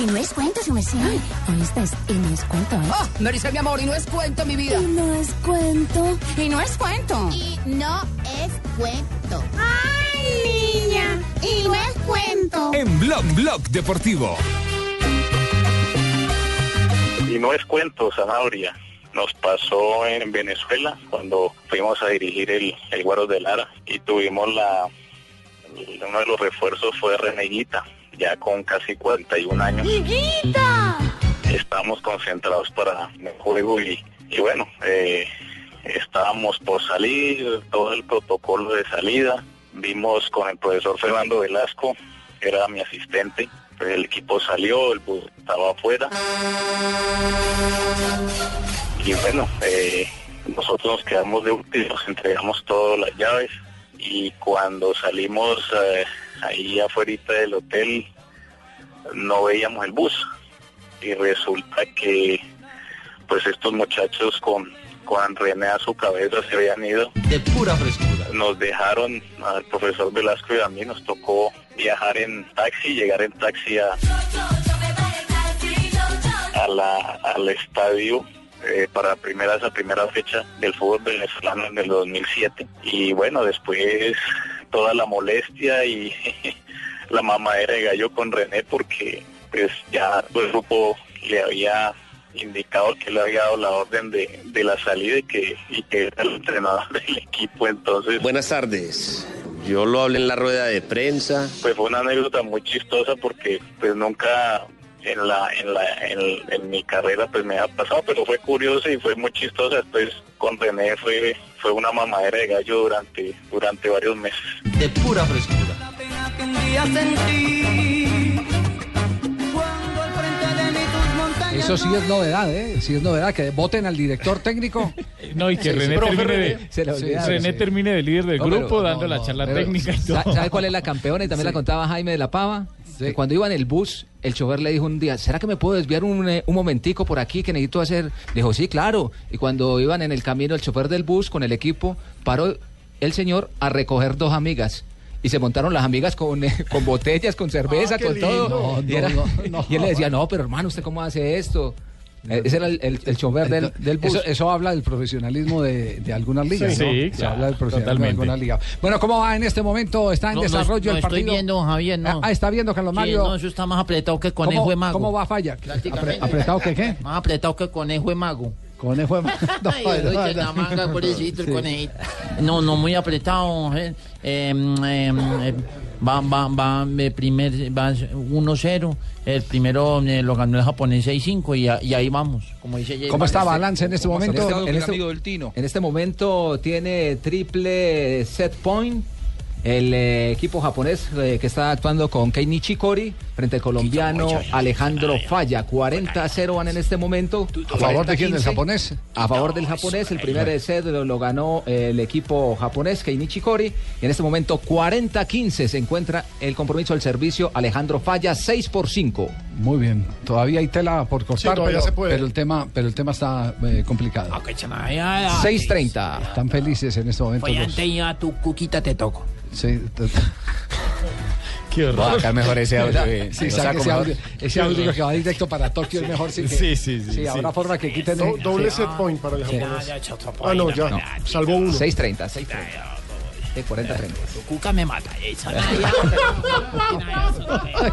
Y no es cuento, su mesía. Oíste, y no es cuento, ¿eh? Oh, me dice mi amor, y no es cuento, mi vida. Y no es cuento. Y no es cuento. Y no es cuento. ¡Ay, niña! Y no es cuento. En Blog Blog Deportivo. Y no es cuento, Zanahoria. Nos pasó en Venezuela cuando fuimos a dirigir el, el Guaros de Lara y tuvimos la... Uno de los refuerzos fue Reneguita, ya con casi 41 años. ¡Higuita! Estábamos concentrados para el juego y, y bueno, eh, estábamos por salir, todo el protocolo de salida. Vimos con el profesor Fernando Velasco, que era mi asistente. El equipo salió, el bus estaba afuera. Y bueno, eh, nosotros nos quedamos de últimos, entregamos todas las llaves y cuando salimos eh, ahí afuera del hotel no veíamos el bus y resulta que pues estos muchachos con con René a su cabeza se habían ido. De pura frescura. Nos dejaron al profesor Velasco y a mí nos tocó viajar en taxi, llegar en taxi a, a la, al estadio eh, para primera, esa primera fecha del fútbol venezolano en el 2007. Y bueno, después toda la molestia y la mamadera de gallo con René porque pues ya el grupo le había indicado que le había dado la orden de, de la salida y que, y que era el entrenador del equipo. Entonces, Buenas tardes. Yo lo hablé en la rueda de prensa. pues fue una anécdota muy chistosa porque pues nunca en la en la en, en mi carrera pues me ha pasado pero fue curioso y fue muy chistosa después con René fue fue una mamadera de gallo durante durante varios meses De pura frescura. Eso sí es novedad, ¿eh? Sí es novedad, que voten al director técnico. No, y que Sí, René, termine, René. de, Se olvidaba, René sí. termine de líder del No, pero- grupo, dando no, la charla pero- técnica y ¿Sa- todo. ¿Sabe cuál es la campeona? Y también la contaba Jaime de la Pava. Que cuando iba en el bus, el chofer le dijo un día, ¿será que me puedo desviar un, eh, un momentico por aquí que necesito hacer? Le dijo, sí, claro. Y cuando iban en el camino, el chofer del bus con el equipo, paró el señor a recoger dos amigas. Y se montaron las amigas con, eh, con botellas, con cerveza, Ah, qué con todo. y, era- no. y él le decía, no, pero hermano, ¿usted cómo hace esto? Eh, Ese era el, el- el chofer del, del bus. Eso, eso habla del profesionalismo de, de algunas ligas, Sí, ¿no? sí, Se claro, habla del profesionalismo totalmente. de algunas ligas. Bueno, ¿cómo va en este momento? ¿Está en No, desarrollo no el partido? estoy viendo, Javier, no. Ah, está viendo, Carlos Sí, Mario. no, eso está más apretado que conejo ¿Cómo- de mago. ¿Cómo va Falla? Apre- ¿Apretado que qué? Más apretado que conejo de mago. Conejo de mago. No, Ay, no, no, la manga, no, pobrecito, el sí. conejito. No, no, muy apretado. eh. Eh, eh, eh, va, va, va, eh, primer, va 1-0. El primero eh, lo ganó el japonés 6-5 y, y ahí vamos. Como dice Jay ¿Cómo está balance en este momento? En este, en este momento tiene triple set point. El eh, equipo japonés eh, que está actuando con Kei Nishikori frente al colombiano Alejandro Falla. 40-0 van en este momento. ¿A favor de quién? ¿Del 40-15. japonés? A favor del japonés. El primer set lo, lo ganó el equipo japonés, Kei Nishikori. Y en este momento 40-15 se encuentra el compromiso del servicio Alejandro Falla, 6 por 5. Muy bien. Todavía hay tela por cortar, pero, se puede. pero el tema, pero el tema está eh, complicado. 6.30. Están felices en este momento. Los- ya tu cuquita te toco. Sí. Qué horror. Voy a sacar mejor ese audio, eh. Sí, saque ese audio, ese audio que va directo para Tokio es mejor. Sí, que- Sí, sí, sí, Sí, habrá sí. forma que quiten. Do- doble sí. set point para el Sí. japonés. Ah, no, ya. no. Salvó uno. 6.30, 6.30. De 40-30. Tu cuca me mata.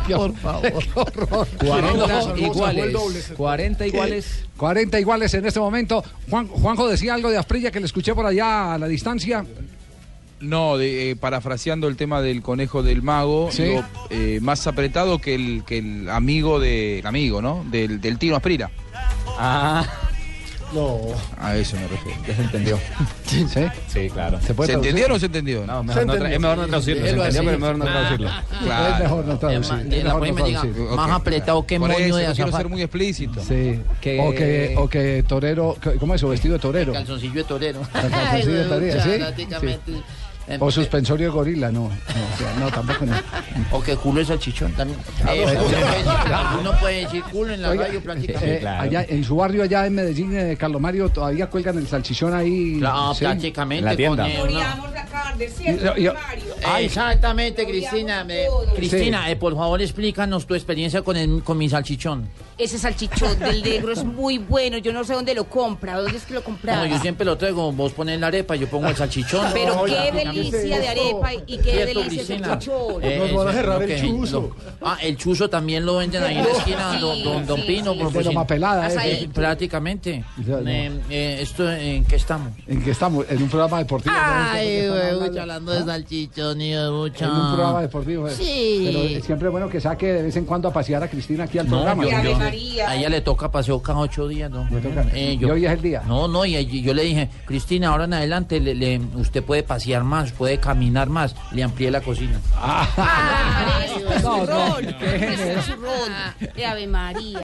Por favor. 40 iguales. 40 iguales. 40 iguales en este momento. Juan, Juanjo decía algo de Asprilla que le escuché por allá a la distancia. No, de, eh, parafraseando el tema del conejo del mago, Sí. digo, eh, más apretado que el, que el amigo del amigo, ¿no? Del, del Tino Asprira. Ah. No. A eso me refiero. Ya se entendió. ¿Sí? Sí, claro. ¿Se puede ¿Se entendió o no se entendió? No, mejor no es mejor no traducirlo. Se entendió, pero es mejor no traducirlo. Es mejor no traducir. Ma- es mejor no próxima diga, traducir. Más apretado que Por moño eso, de no quiero azafata. ser muy explícito. Sí. Que- O, que, o que torero, ¿cómo es eso? Vestido de torero. Calzoncillo de torero. calzoncillo de torero, ¿sí? Prácticamente. Eh, O suspensorio de gorila, no. No, o sea, no tampoco no. O que culo es salchichón también. Eh, bueno. uno, puede decir, culo en la Oiga, radio eh, prácticamente. allá, en su barrio allá en Medellín, eh, Carlos Mario, todavía cuelgan el salchichón ahí. Claro, sí. prácticamente. En la tienda. con, eh, una- Y- y- Exactamente, Cristina. me- Cristina, eh, por favor, explícanos tu experiencia con, el- con mi salchichón. Ese salchichón del negro es muy bueno. Yo no sé dónde lo compra. ¿Dónde es que lo compra? No, yo siempre lo traigo. Vos pones la arepa, yo pongo el salchichón. Pero qué delicia de arepa y qué Cierto, delicia de Cristina. salchichón. Eh, Nos van a eso, cerrar lo el chuzo. lo- ah, el chuzo también lo venden ahí en la esquina, don, don, don Pino. sí. por De si- Loma Pelada, ese. Eh, prácticamente. Ya, no. Eh, eh, ¿Esto en qué estamos? ¿En qué estamos? En un programa deportivo. Ay, güey, hablando- de salchichón de mucha... En un programa deportivo. eh. Sí. Pero es siempre bueno que saque de vez en cuando a pasear a Cristina aquí al No, programa. yo- ¿no? yo- a ella le toca paseo cada ocho días, ¿no? Eh, Y hoy es el día. No, no, y yo le dije, Cristina, ahora en adelante le- le- usted puede pasear más, puede caminar más. Le amplié la cocina. Ah, No, no, churrón. qué Es generoso. churrón. De Ave María.